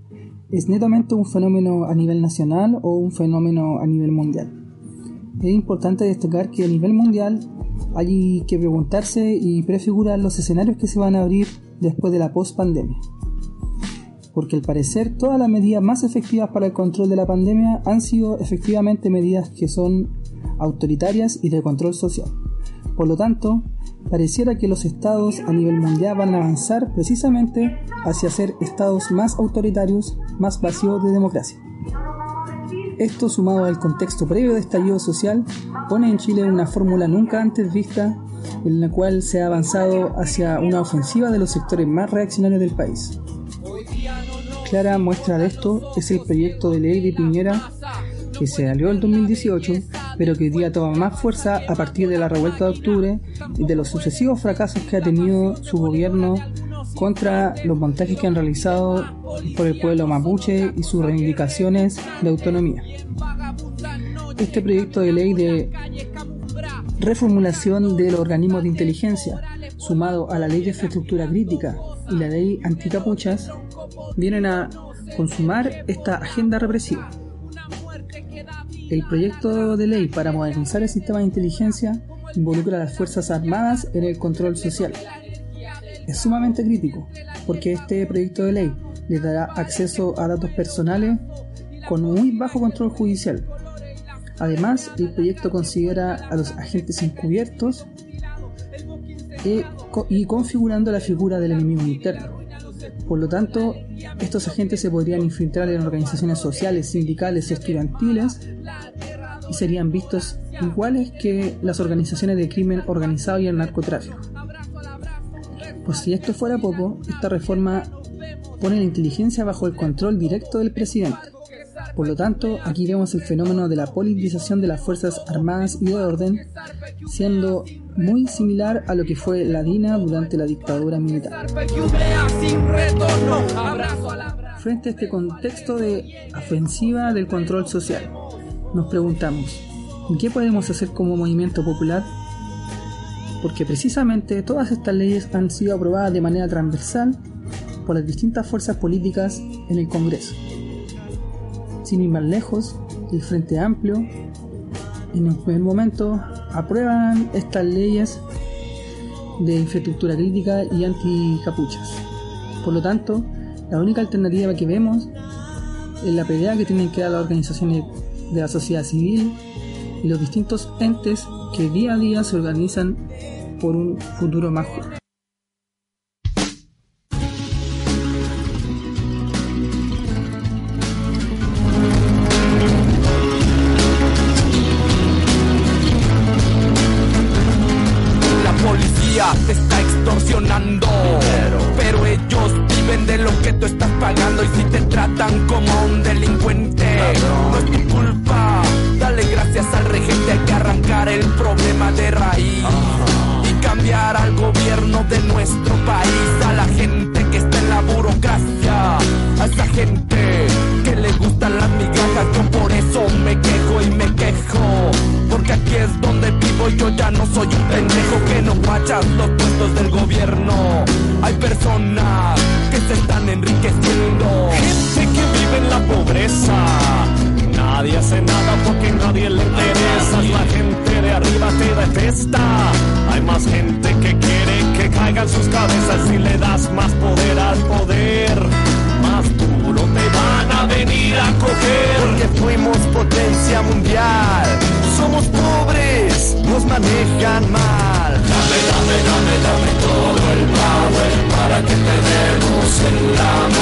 es netamente un fenómeno a nivel nacional o un fenómeno a nivel mundial. Es importante destacar que a nivel mundial hay que preguntarse y prefigurar los escenarios que se van a abrir después de la post-pandemia. Porque al parecer todas las medidas más efectivas para el control de la pandemia han sido efectivamente medidas que son autoritarias y de control social. Por lo tanto, pareciera que los estados a nivel mundial van a avanzar precisamente hacia ser estados más autoritarios, más vacíos de democracia. Esto sumado al contexto previo de estallido social pone en Chile una fórmula nunca antes vista en la cual se ha avanzado hacia una ofensiva de los sectores más reaccionarios del país. Clara muestra de esto es el proyecto de ley de Piñera que se salió el 2018, pero que hoy día toma más fuerza a partir de la revuelta de octubre y de los sucesivos fracasos que ha tenido su gobierno contra los montajes que han realizado por el pueblo mapuche y sus reivindicaciones de autonomía. Este proyecto de ley de reformulación de los organismos de inteligencia, sumado a la ley de infraestructura crítica y la ley anticapuchas, vienen a consumar esta agenda represiva. El proyecto de ley para modernizar el sistema de inteligencia involucra a las Fuerzas Armadas en el control social. Es sumamente crítico, porque este proyecto de ley le dará acceso a datos personales con muy bajo control judicial. Además, el proyecto considera a los agentes encubiertos e- co- y configurando la figura del enemigo interno. Por lo tanto, estos agentes se podrían infiltrar en organizaciones sociales, sindicales, estudiantiles y serían vistos iguales que las organizaciones de crimen organizado y el narcotráfico. Por si esto fuera poco, esta reforma pone la inteligencia bajo el control directo del presidente. Por lo tanto, aquí vemos el fenómeno de la politización de las Fuerzas Armadas y de orden, siendo muy similar a lo que fue la DINA durante la dictadura militar. Frente a este contexto de ofensiva del control social, nos preguntamos, ¿y qué podemos hacer como movimiento popular? Porque precisamente todas estas leyes han sido aprobadas de manera transversal por las distintas fuerzas políticas en el Congreso. Sin ir más lejos, el Frente Amplio en un primer momento aprueban estas leyes de infraestructura crítica y anticapuchas. Por lo tanto, la única alternativa que vemos es la pelea que tienen que dar las organizaciones de la sociedad civil y los distintos entes que día a día se organizan por un futuro más justo. Le das más poder al poder. Más duro te van a venir a coger. Porque fuimos potencia mundial Somos pobres, nos manejan mal Dame, dame, dame, dame todo el power Para que te demos en la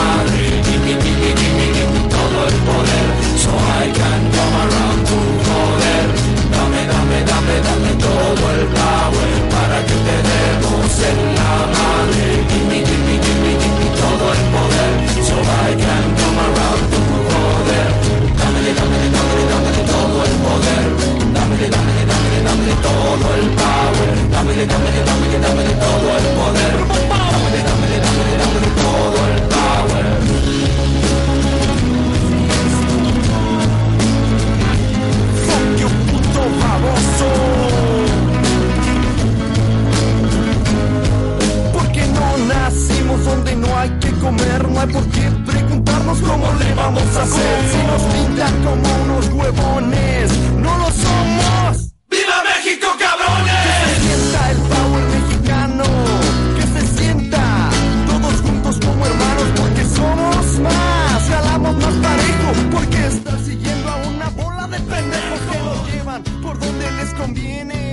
Dámele, dámele, dámele, dámele todo el poder Dámele, dámele, dámele, dámele todo el power Fuck you, puto baboso Porque no nacimos donde no hay que comer, no hay por qué preguntarnos cómo le vamos a hacer. Si nos pintan como unos huevones, no lo somos. Conviene.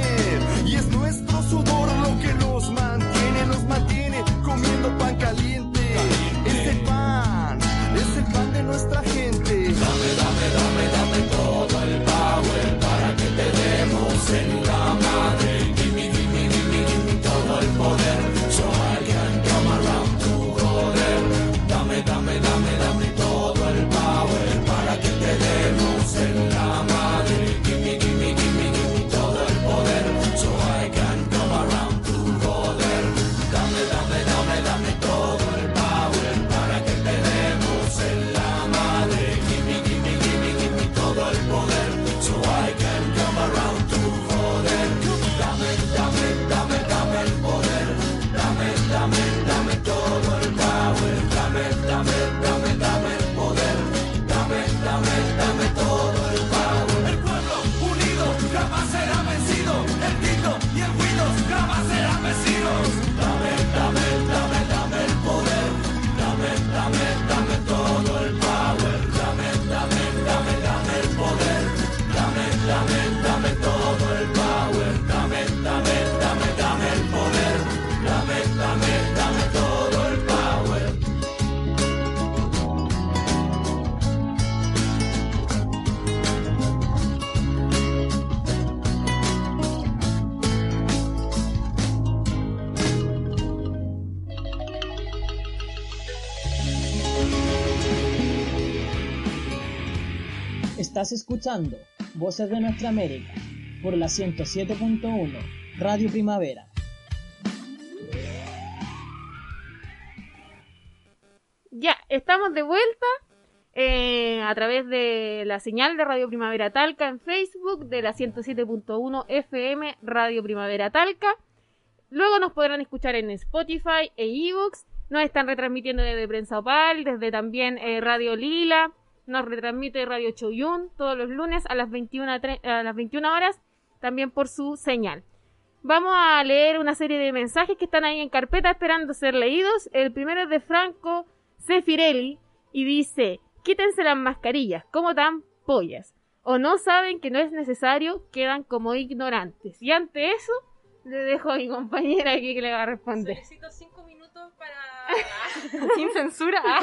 Escuchando Voces de Nuestra América por la 107.1 Radio Primavera. Ya, estamos de vuelta eh, a través de la señal de Radio Primavera Talca en Facebook, de la 107.1 FM Radio Primavera Talca. Luego nos podrán escuchar en Spotify e ebooks. Nos están retransmitiendo desde Prensa Opal, desde también eh, Radio Lila. Nos retransmite Radio Choyun todos los lunes a las 21, tre- a las 21 horas, también por su señal. Vamos a leer una serie de mensajes que están ahí en carpeta esperando ser leídos. El primero es de Franco Sefirelli y dice, quítense las mascarillas, como tan pollas. O no saben que no es necesario, quedan como ignorantes. Y ante eso, le dejo a mi compañera aquí que le va a responder. Necesito cinco minutos para... Sin censura.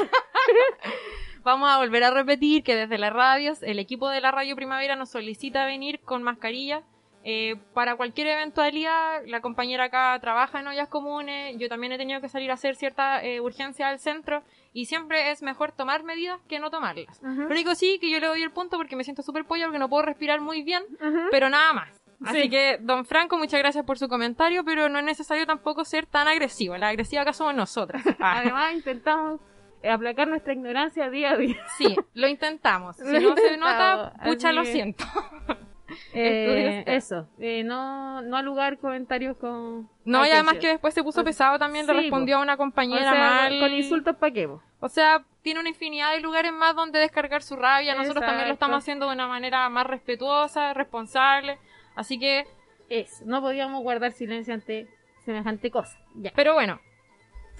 Vamos a volver a repetir que desde las radios, el equipo de la Radio Primavera nos solicita venir con mascarilla. eh, para cualquier eventualidad, la compañera acá trabaja en ollas comunes, yo también he tenido que salir a hacer cierta eh, urgencia al centro y siempre es mejor tomar medidas que no tomarlas. Ujú. Lo único sí que yo le doy el punto porque me siento súper polla porque no puedo respirar muy bien, pero nada más. Así Sí. que, don Franco, muchas gracias por su comentario, pero no es necesario tampoco ser tan agresivo. La agresiva acá somos nosotras. Ah, Además, intentamos aplacar nuestra ignorancia día a día. sí, lo intentamos. Si Lo no se nota, pucha, lo siento. Eh, eso, eh, no, no alugar comentarios con... No, y además que después se puso pesado también, le respondió a una O compañera sea, mal. con insultos pa' qué, po? O sea, tiene una infinidad de lugares más donde descargar su rabia. Nosotros también lo estamos haciendo de una manera más respetuosa, responsable. Así que, Eso, no podíamos guardar silencio ante semejante cosa. Ya. pero bueno,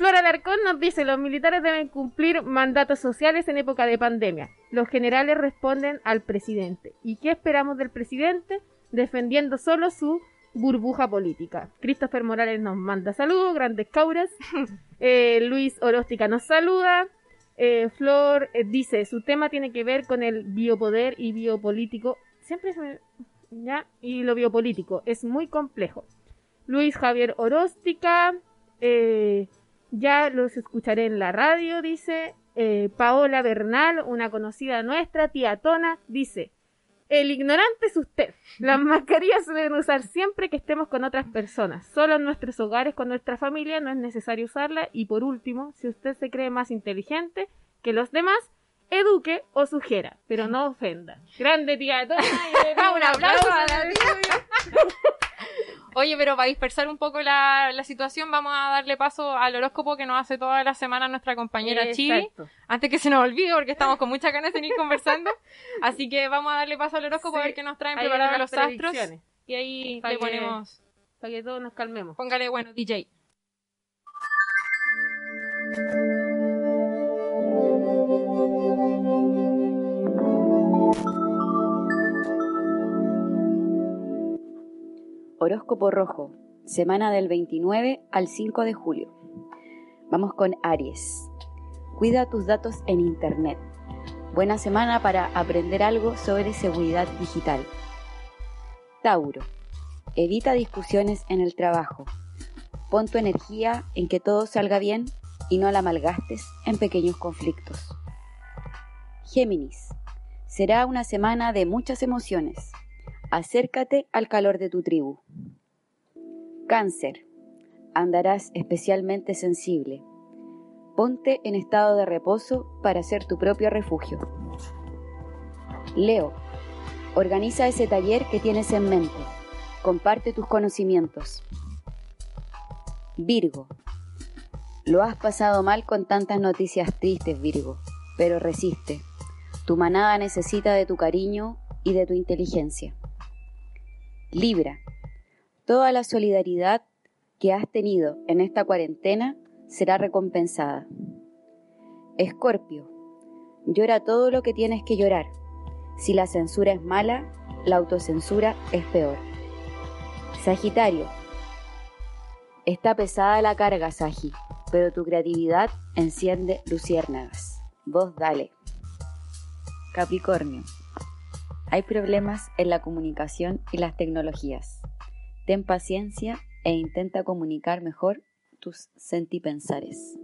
Flora Alarcón nos dice, los militares deben cumplir mandatos sociales en época de pandemia. Los generales responden al presidente. ¿Y qué esperamos del presidente? Defendiendo solo su burbuja política. Christopher Morales nos manda saludos, grandes cauras. Eh, Luis Oróstica nos saluda. Eh, Flor eh, dice, su tema tiene que ver con el biopoder y biopolítico. Siempre se me... ¿Ya? Y lo biopolítico. Es muy complejo. Luis Javier Oróstica. Eh, ya los escucharé en la radio, dice. Eh, Paola Bernal, una conocida nuestra, tía Tona, dice. El ignorante es usted. Las mascarillas se deben usar siempre que estemos con otras personas. Solo en nuestros hogares con nuestra familia no es necesario usarla. Y por último, si usted se cree más inteligente que los demás, eduque o sugiera, pero no ofenda. Grande tía Tona. y Un aplauso a la tía. Oye, pero para dispersar un poco la, la situación, vamos a darle paso al horóscopo que nos hace toda la semana nuestra compañera Chibi. Exacto. Antes que se nos olvide, porque estamos con muchas ganas de seguir conversando. Así que vamos a darle paso al horóscopo a Sí, ver qué nos traen preparados los astros. Y ahí le que- ponemos. Para que todos nos calmemos. Póngale, bueno, DJ. Horóscopo rojo, semana del 29 al 5 de julio. Vamos con Aries. Cuida tus datos en Internet. Buena semana para aprender algo sobre seguridad digital. Tauro. Evita discusiones en el trabajo. Pon tu energía en que todo salga bien y no la malgastes en pequeños conflictos. Géminis. Será una semana de muchas emociones. Acércate al calor de tu tribu. Cáncer. Andarás especialmente sensible. Ponte en estado de reposo para ser tu propio refugio. Leo. Organiza ese taller que tienes en mente. Comparte tus conocimientos. Virgo. Lo has pasado mal con tantas noticias tristes, Virgo, pero resiste. Tu manada necesita de tu cariño y de tu inteligencia. Libra. Toda la solidaridad que has tenido en esta cuarentena será recompensada. Escorpio. Llora todo lo que tienes que llorar. Si la censura es mala, la autocensura es peor. Sagitario. Está pesada la carga, Sagi, pero tu creatividad enciende luciérnagas. Vos dale. Capricornio. Hay problemas en la comunicación y las tecnologías. Ten paciencia e intenta comunicar mejor tus sentipensares.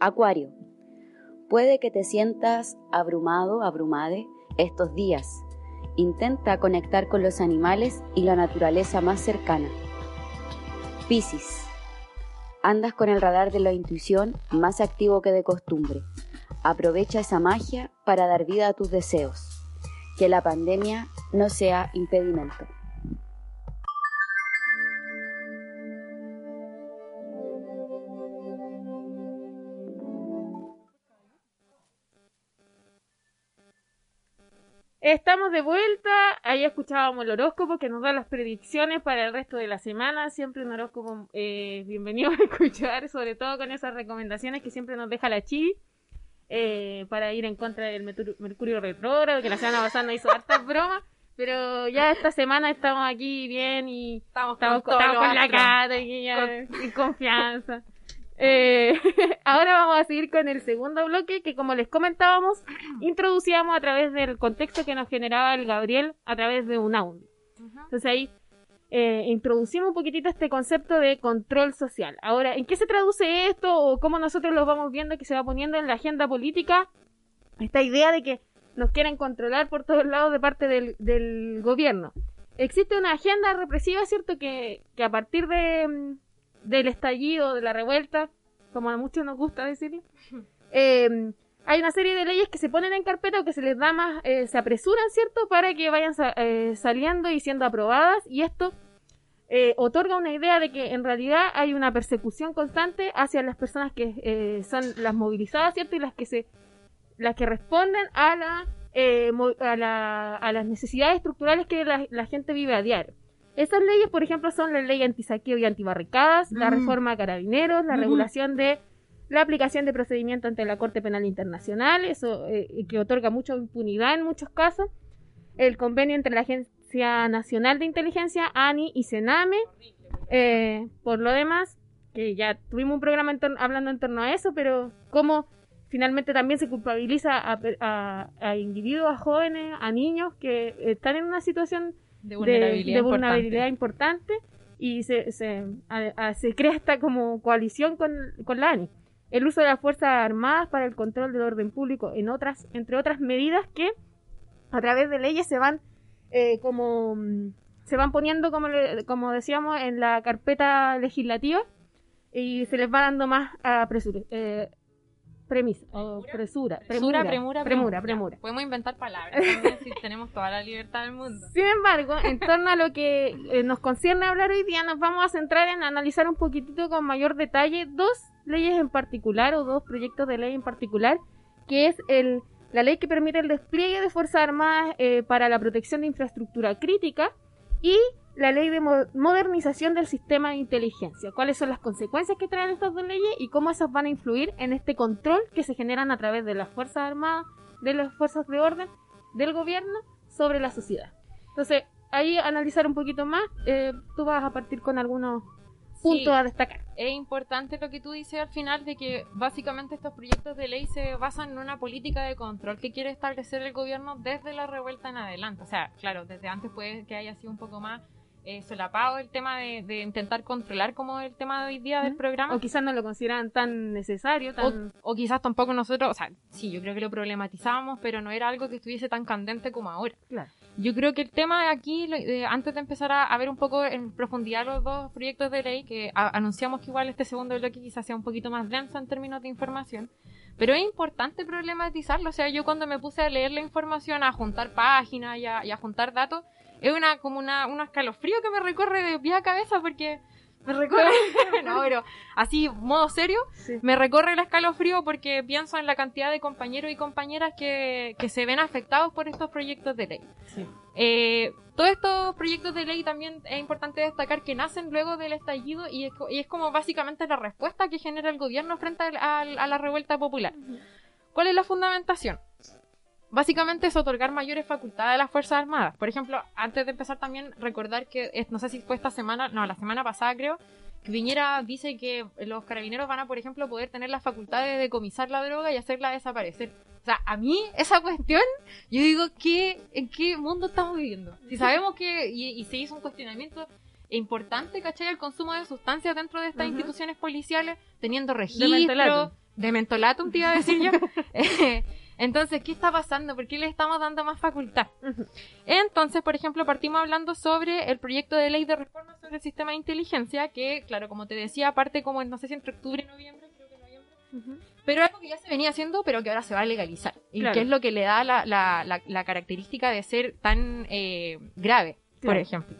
Acuario. Puede que te sientas abrumado, abrumade estos días. Intenta conectar con los animales y la naturaleza más cercana. Piscis. Andas con el radar de la intuición más activo que de costumbre. Aprovecha esa magia para dar vida a tus deseos. Que la pandemia no sea impedimento. Estamos de vuelta. Ahí escuchábamos el horóscopo que nos da las predicciones para el resto de la semana. Siempre un horóscopo eh, bienvenido a escuchar, sobre todo con esas recomendaciones que siempre nos deja la Chi eh, para ir en contra del Mercurio, retrógrado, que la semana pasada nos hizo hartas bromas. Pero ya esta semana estamos aquí bien y Estamos, estamos, con, estamos con la cara y, ya- y confianza. Eh, ahora vamos a seguir con el segundo bloque que como les comentábamos, introducíamos a través del contexto que nos generaba el Gabriel a través de un audio. Entonces ahí eh, introducimos un poquitito este concepto de control social. Ahora, ¿en qué se traduce esto o cómo nosotros lo vamos viendo que se va poniendo en la agenda política? Esta idea de que nos quieren controlar por todos lados de parte del, del gobierno. Existe una agenda represiva, ¿cierto? Que, que a partir de, mm, del estallido, de la revuelta, como a muchos nos gusta decirlo, eh, hay una serie de leyes que se ponen en carpeta o que se les da más, eh, se apresuran, ¿cierto? Para que vayan sa- eh, saliendo y siendo aprobadas y esto eh, otorga una idea de que en realidad hay una persecución constante hacia las personas que eh, son las movilizadas, ¿cierto? Y las que se las que responden a la, eh, a, la a las necesidades estructurales que la, la gente vive a diario. Esas leyes, por ejemplo, son la ley antisaqueo y antibarricadas, la Mm. reforma a carabineros, la regulación de la aplicación de procedimiento ante la Corte Penal Internacional, eso eh, que otorga mucha impunidad en muchos casos, el convenio entre la Agencia Nacional de Inteligencia, ANI y CENAME, eh, por lo demás, que ya tuvimos un programa en hablando en torno a eso, pero cómo finalmente también se culpabiliza a, a- a individuos, a jóvenes, a niños que están en una situación De vulnerabilidad. de importante. vulnerabilidad importante y se, se, a- se crea esta como coalición con, con la ANI. El uso de las Fuerzas Armadas para el control del orden público, en otras, entre otras medidas que a través de leyes se van eh, como mm, se van poniendo como, como decíamos en la carpeta legislativa y se les va dando más apresura, eh, premisa o presura, Presura, premura, premura, premura, premura. Podemos inventar palabras si tenemos toda la libertad del mundo. Sin embargo, en torno a lo que eh, nos concierne hablar hoy día, nos vamos a centrar en analizar un poquitito con mayor detalle dos leyes en particular o dos proyectos de ley en particular, que es el, la ley que permite el despliegue de Fuerzas Armadas eh, para la protección de infraestructura crítica y la ley de mo- modernización del sistema de inteligencia. ¿Cuáles son las consecuencias que traen estas dos leyes y cómo esas van a influir en este control que se generan a través de las Fuerzas Armadas, de las Fuerzas de Orden, del gobierno sobre la sociedad? Entonces, ahí analizar un poquito más, eh, tú vas a partir con algunos puntos Sí. a destacar. Es importante lo que tú dices al final de que básicamente estos proyectos de ley se basan en una política de control que quiere establecer el gobierno desde la revuelta en adelante. O sea, claro, desde antes puede que haya sido un poco más eh, solapado el tema de, de intentar controlar como el tema de hoy día del programa. O quizás no lo consideran tan necesario, tan... O, o quizás tampoco nosotros, o sea, sí, yo creo que lo problematizábamos, pero no era algo que estuviese tan candente como ahora. Claro. Yo creo que el tema aquí, eh, antes de empezar a, ver un poco en profundidad los dos proyectos de ley, que a- anunciamos que igual este segundo bloque quizás sea un poquito más denso en términos de información, pero es importante problematizarlo. O sea, yo cuando me puse a leer la información, a juntar páginas y a, y a juntar datos, es una como una, un escalofrío que me recorre de pie a cabeza porque me recorre, no, pero así, modo serio, Sí. me recorre el escalofrío porque pienso en la cantidad de compañeros y compañeras que, que se ven afectados por estos proyectos de ley. Sí. Eh, todos estos proyectos de ley también es importante destacar que nacen luego del estallido y es, co- y es como básicamente la respuesta que genera el gobierno frente a la revuelta popular. ¿Cuál es la fundamentación? Básicamente es otorgar mayores facultades a las Fuerzas Armadas. Por ejemplo, antes de empezar también recordar que, no sé si fue esta semana, no, la semana pasada creo, que Piñera dice que los carabineros van a, por ejemplo, poder tener la facultad de decomisar la droga y hacerla desaparecer. O sea, a mí esa cuestión, yo digo, ¿qué, ¿en qué mundo estamos viviendo? Si sabemos que, y, y se hizo un cuestionamiento importante, ¿cachai? El consumo de sustancias dentro de estas Ujú. instituciones policiales, teniendo De registro, mentolatum. de mentolatum, te iba a decir yo. Entonces, ¿qué está pasando? ¿Por qué le estamos dando más facultad? Entonces, por ejemplo, partimos hablando sobre el proyecto de ley de reforma sobre el sistema de inteligencia, que, claro, como te decía, parte como en, no sé si entre octubre y noviembre, creo que noviembre, pero algo que ya se venía haciendo, pero que ahora se va a legalizar. Y Claro. que es lo que le da la, la- la- la característica de ser tan eh, grave, por ejemplo.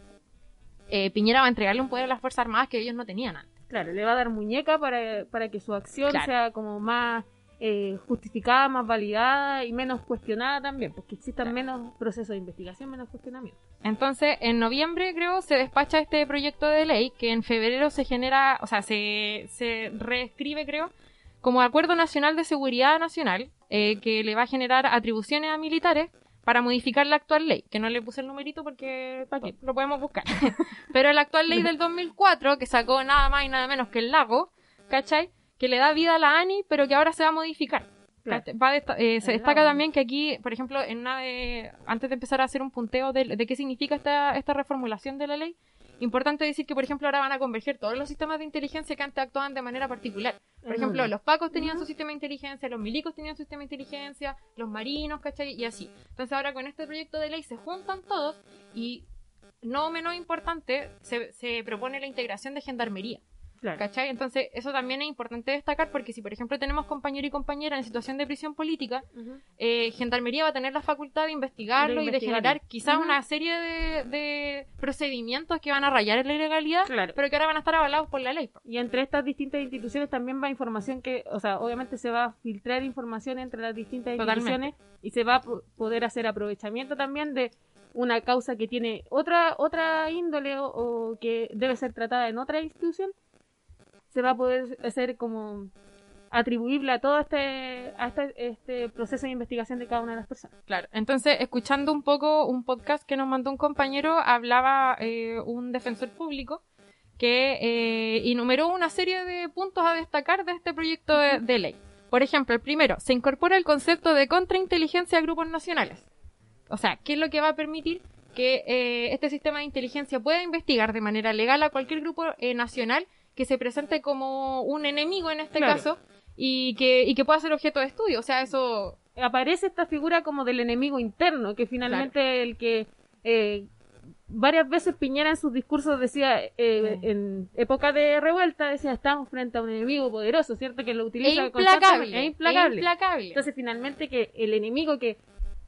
Eh, Piñera va a entregarle un poder a las Fuerzas Armadas que ellos no tenían antes. Claro, le va a dar muñeca para, para que su acción Claro. sea como más eh, justificada, más validada y menos cuestionada también, porque existan Claro. menos procesos de investigación, menos cuestionamiento. Entonces, en noviembre, creo, se despacha este proyecto de ley que en febrero se genera, o sea, se, se reescribe, creo, como Acuerdo Nacional de Seguridad Nacional, eh, que le va a generar atribuciones a militares para modificar la actual ley, que no le puse el numerito porque ¿para qué? lo podemos buscar. Pero la actual ley del 2004, que sacó nada más y nada menos que el lago, ¿cachai? Que le da vida a la ANI, pero que ahora se va a modificar. Claro. Va desta- eh, se destaca también que aquí, por ejemplo, en una de, antes de empezar a hacer un punteo de, de qué significa esta, esta reformulación de la ley, importante decir que, por ejemplo, ahora van a converger todos los sistemas de inteligencia que antes actuaban de manera particular. Por ejemplo, los pacos tenían su sistema de inteligencia, los milicos tenían su sistema de inteligencia, los marinos, ¿cachai? Y así. Entonces ahora con este proyecto de ley se juntan todos y, no menos importante, se, se propone la integración de gendarmería. Claro. ¿Cachai? Entonces, eso también es importante destacar porque si, por ejemplo, tenemos compañero y compañera en situación de prisión política, Ujú. eh, Gendarmería va a tener la facultad de investigarlo De y de generar quizás una serie de, de procedimientos que van a rayar en la ilegalidad, Claro. pero que ahora van a estar avalados por la ley. Y entre estas distintas instituciones también va información que, o sea, obviamente se va a filtrar información entre las distintas Totalmente. instituciones y se va a po- poder hacer aprovechamiento también de una causa que tiene otra otra índole o, o que debe ser tratada en otra institución, se va a poder hacer como atribuible a todo este a este, este proceso de investigación de cada una de las personas. Claro. Entonces, escuchando un poco un podcast que nos mandó un compañero, hablaba eh, un defensor público que eh, enumeró una serie de puntos a destacar de este proyecto de, de ley. Por ejemplo, el primero, se incorpora el concepto de contrainteligencia a grupos nacionales. O sea, ¿qué es lo que va a permitir que eh, este sistema de inteligencia pueda investigar de manera legal a cualquier grupo eh, nacional que se presente como un enemigo en este Claro. caso y que, y que pueda ser objeto de estudio? O sea, eso aparece esta figura como del enemigo interno, que finalmente el que eh, varias veces Piñera en sus discursos decía, eh, en época de revuelta, decía, estamos frente a un enemigo poderoso, ¿cierto? Que lo utiliza implacable. constantemente. Es implacable. es implacable. Entonces, finalmente, que el enemigo que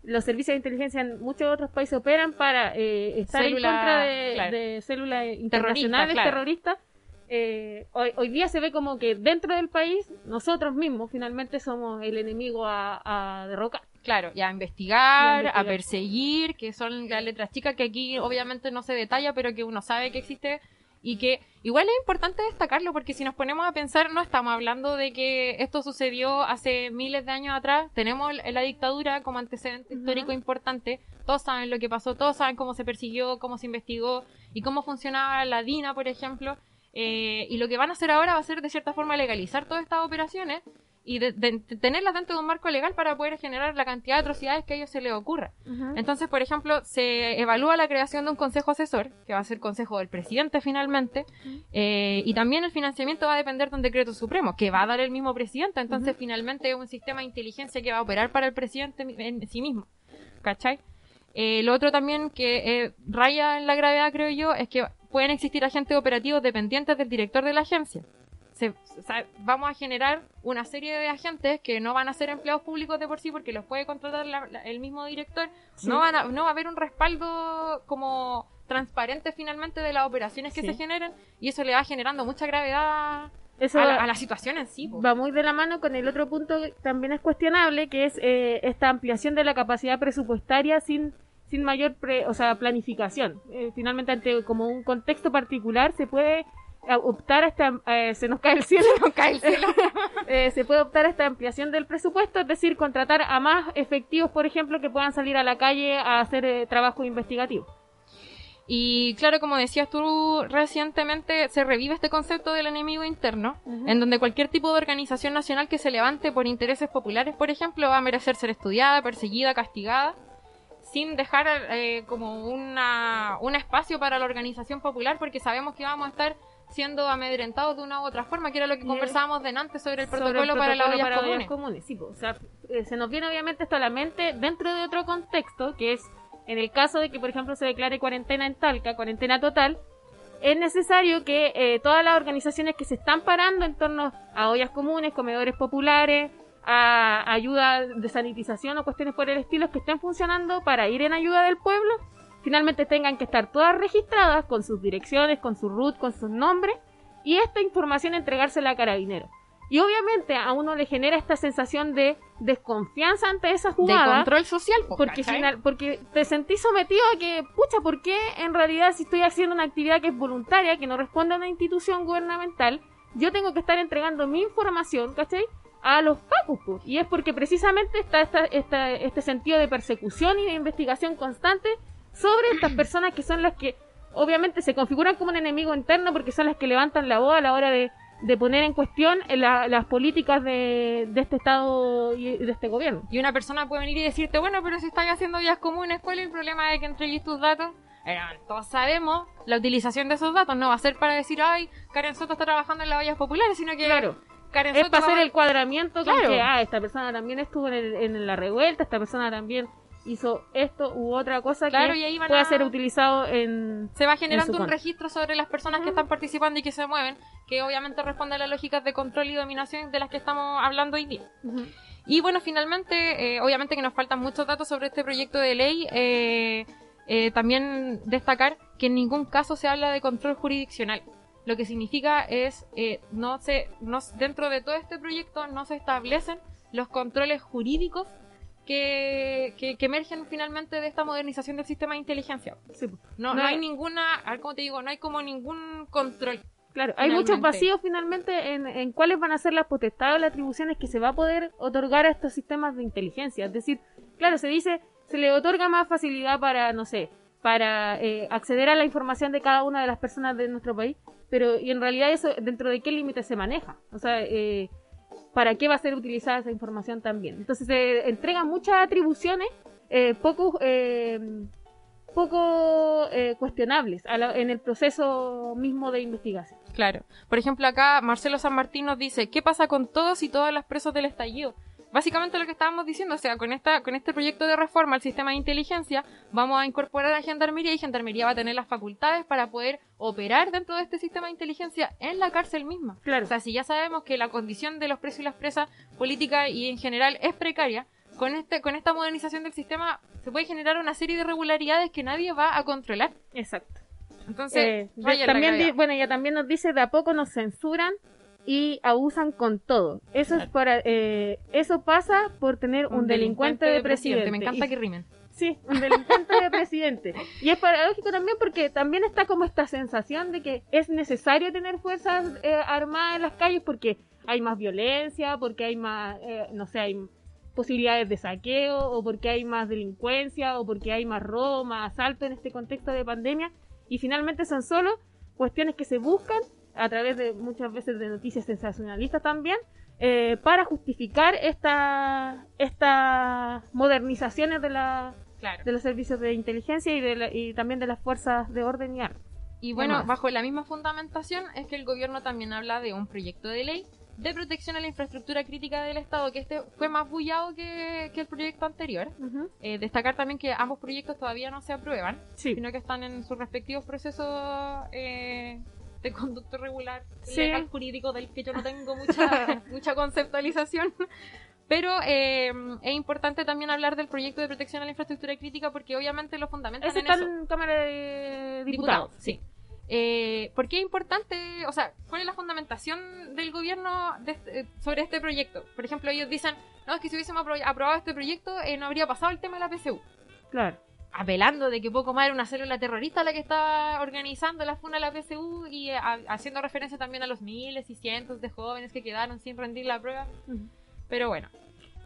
los servicios de inteligencia en muchos otros países operan para eh, estar Célula- en contra de, claro. de células internacionales claro. terroristas, eh, hoy, hoy día se ve como que dentro del país nosotros mismos finalmente somos el enemigo a, a derrocar. Claro, y a Y a investigar, a perseguir, que son las letras chicas que aquí obviamente no se detalla, pero que uno sabe que existe y que igual es importante destacarlo porque si nos ponemos a pensar no estamos hablando de que esto sucedió hace miles de años atrás, tenemos la dictadura como antecedente histórico importante, todos saben lo que pasó, todos saben cómo se persiguió, cómo se investigó y cómo funcionaba la DINA, por ejemplo, eh, y lo que van a hacer ahora va a ser de cierta forma legalizar todas estas operaciones y de- de- de tenerlas dentro de un marco legal para poder generar la cantidad de atrocidades que a ellos se les ocurra. Entonces, por ejemplo, se evalúa la creación de un consejo asesor, que va a ser consejo del presidente finalmente, eh, y también el financiamiento va a depender de un decreto supremo, que va a dar el mismo presidente. Entonces, finalmente es un sistema de inteligencia que va a operar para el presidente en sí mismo. ¿Cachai? Eh, lo otro también que eh, raya en la gravedad, creo yo, es que pueden existir agentes operativos dependientes del director de la agencia. Se- vamos a generar una serie de agentes que no van a ser empleados públicos de por sí porque los puede contratar la- la- el mismo director. Sí. No, van a, no va a haber un respaldo como transparente finalmente de las operaciones que Sí. se generen y eso le va generando mucha gravedad Eso a la, a la situación en sí. va muy de la mano con el otro punto que también es cuestionable, que es eh, esta ampliación de la capacidad presupuestaria sin sin mayor pre- o sea, planificación. Eh, finalmente, ante como un contexto particular, se puede a optar a esta, eh, se nos cae el cielo, No cae el cielo. Eh, se puede optar a esta ampliación del presupuesto, es decir, contratar a más efectivos, por ejemplo, que puedan salir a la calle a hacer eh, trabajo investigativo. Y claro, como decías tú recientemente, se revive este concepto del enemigo interno, en donde cualquier tipo de organización nacional que se levante por intereses populares, por ejemplo, va a merecer ser estudiada, perseguida, castigada, sin dejar eh, como una, un espacio para la organización popular, porque sabemos que vamos a estar siendo amedrentados de una u otra forma, que era lo que conversábamos delante sobre el Sobre protocolo, el para las protocolo ollas para ollas comunes. sí, o sea, eh, se nos viene obviamente esto a la mente dentro de otro contexto, que es en el caso de que, por ejemplo, se declare cuarentena en Talca, cuarentena total, es necesario que eh, todas las organizaciones que se están parando en torno a ollas comunes, comedores populares, a ayuda de sanitización o cuestiones por el estilo que estén funcionando para ir en ayuda del pueblo, finalmente tengan que estar todas registradas con sus direcciones, con su root, con sus nombres, y esta información entregársela a carabineros. Y obviamente a uno le genera esta sensación de desconfianza ante esa De jugada. control social, po, Porque, final- porque te sentís sometido a que, pucha, ¿por qué en realidad si estoy haciendo una actividad que es voluntaria, que no responde a una institución gubernamental, yo tengo que estar entregando mi información, ¿cachai? A los pacos? Y es porque precisamente está esta, esta- este sentido de persecución y de investigación constante sobre estas personas que son las que obviamente se configuran como un enemigo interno porque son las que levantan la voz a la hora de, de poner en cuestión la- las políticas de, de este Estado y de este gobierno. Y una persona puede venir y decirte, bueno, pero si estás haciendo vías comunes, ¿cuál es el problema de que entregues tus datos? Eh, todos sabemos la utilización de esos datos no va a ser para decir, ay, Karen Soto está trabajando en las vallas populares, sino que Claro. Karen Es para hacer el cuadramiento con que, ah, esta persona también estuvo en, el- en la revuelta, esta persona también hizo esto u otra cosa Claro, que y ahí van pueda a- ser utilizado en... se va en generando un registro sobre las personas que están participando y que se mueven, que obviamente responde a las lógicas de control y dominación de las que estamos hablando hoy día. Y bueno, finalmente, eh, obviamente que nos faltan muchos datos sobre este proyecto de ley. eh, eh, también destacar que en ningún caso se habla de control jurisdiccional. Lo que significa es, eh, no se, no, dentro de todo este proyecto no se establecen los controles jurídicos que, que, que emergen finalmente de esta modernización del sistema de inteligencia. Sí. No, No no hay ninguna, cómo te digo, no hay como ningún control. Claro, hay muchos vacíos finalmente en, en cuáles van a ser las potestades o las atribuciones que se va a poder otorgar a estos sistemas de inteligencia. Es decir, claro, se dice, se le otorga más facilidad para, no sé, para eh, acceder a la información de cada una de las personas de nuestro país, pero y en realidad eso, ¿dentro de qué límite se maneja? O sea, eh, ¿para qué va a ser utilizada esa información también? Entonces se entregan muchas atribuciones eh, poco... eh, poco eh, cuestionables en el proceso mismo de investigación. Claro. Por ejemplo, acá Marcelo San Martín nos dice, ¿qué pasa con todos y todas las presos del estallido? Básicamente lo que estábamos diciendo, o sea, con esta con este proyecto de reforma al sistema de inteligencia, vamos a incorporar a Gendarmería y Gendarmería va a tener las facultades para poder operar dentro de este sistema de inteligencia en la cárcel misma. Claro. O sea, si ya sabemos que la condición de los presos y las presas política y en general es precaria, con este con esta modernización del sistema se puede generar una serie de irregularidades que nadie va a controlar. Exacto. Entonces, Eh, también di- bueno, ella también nos dice de a poco nos censuran y abusan con todo. Eso es para eh, eso pasa por tener un, delincuente, de presidente. Me encanta Y- que rimen. Sí, un delincuente de presidente. Y es paradójico también porque también está como esta sensación de que es necesario tener fuerzas eh, armadas en las calles porque hay más violencia, porque hay más, eh, no sé, hay posibilidades de saqueo, o porque hay más delincuencia, o porque hay más robo, más asalto en este contexto de pandemia. Y finalmente son solo cuestiones que se buscan a través de muchas veces de noticias sensacionalistas también, eh, para justificar esta- estas modernizaciones de, la, Claro. de los servicios de inteligencia y, de la- y también de las fuerzas de orden y armas. Y bueno, Además. bajo la misma fundamentación es que el gobierno también habla de un proyecto de ley de protección a la infraestructura crítica del Estado, que este fue más bullado que, que el proyecto anterior. Eh, destacar también que ambos proyectos todavía no se aprueban, Sí. sino que están en sus respectivos procesos eh, de conducto regular, Sí. legal, jurídico, del que yo no tengo mucha, mucha conceptualización. Pero eh, es importante también hablar del proyecto de protección a la infraestructura crítica porque obviamente lo fundamentan Ese en eso. en Cámara de Diputados. Diputados, sí. Eh, ¿Por qué es importante? O sea, ¿cuál es la fundamentación del gobierno de este- eh, sobre este proyecto? Por ejemplo, ellos dicen, no, es que si hubiésemos apro- aprobado este proyecto eh, no habría pasado el tema de la PSU. Claro. Apelando de que poco más era una célula terrorista la que estaba organizando la funa de la PSU y eh, a- haciendo referencia también a los miles y cientos de jóvenes que quedaron sin rendir la prueba. Pero bueno,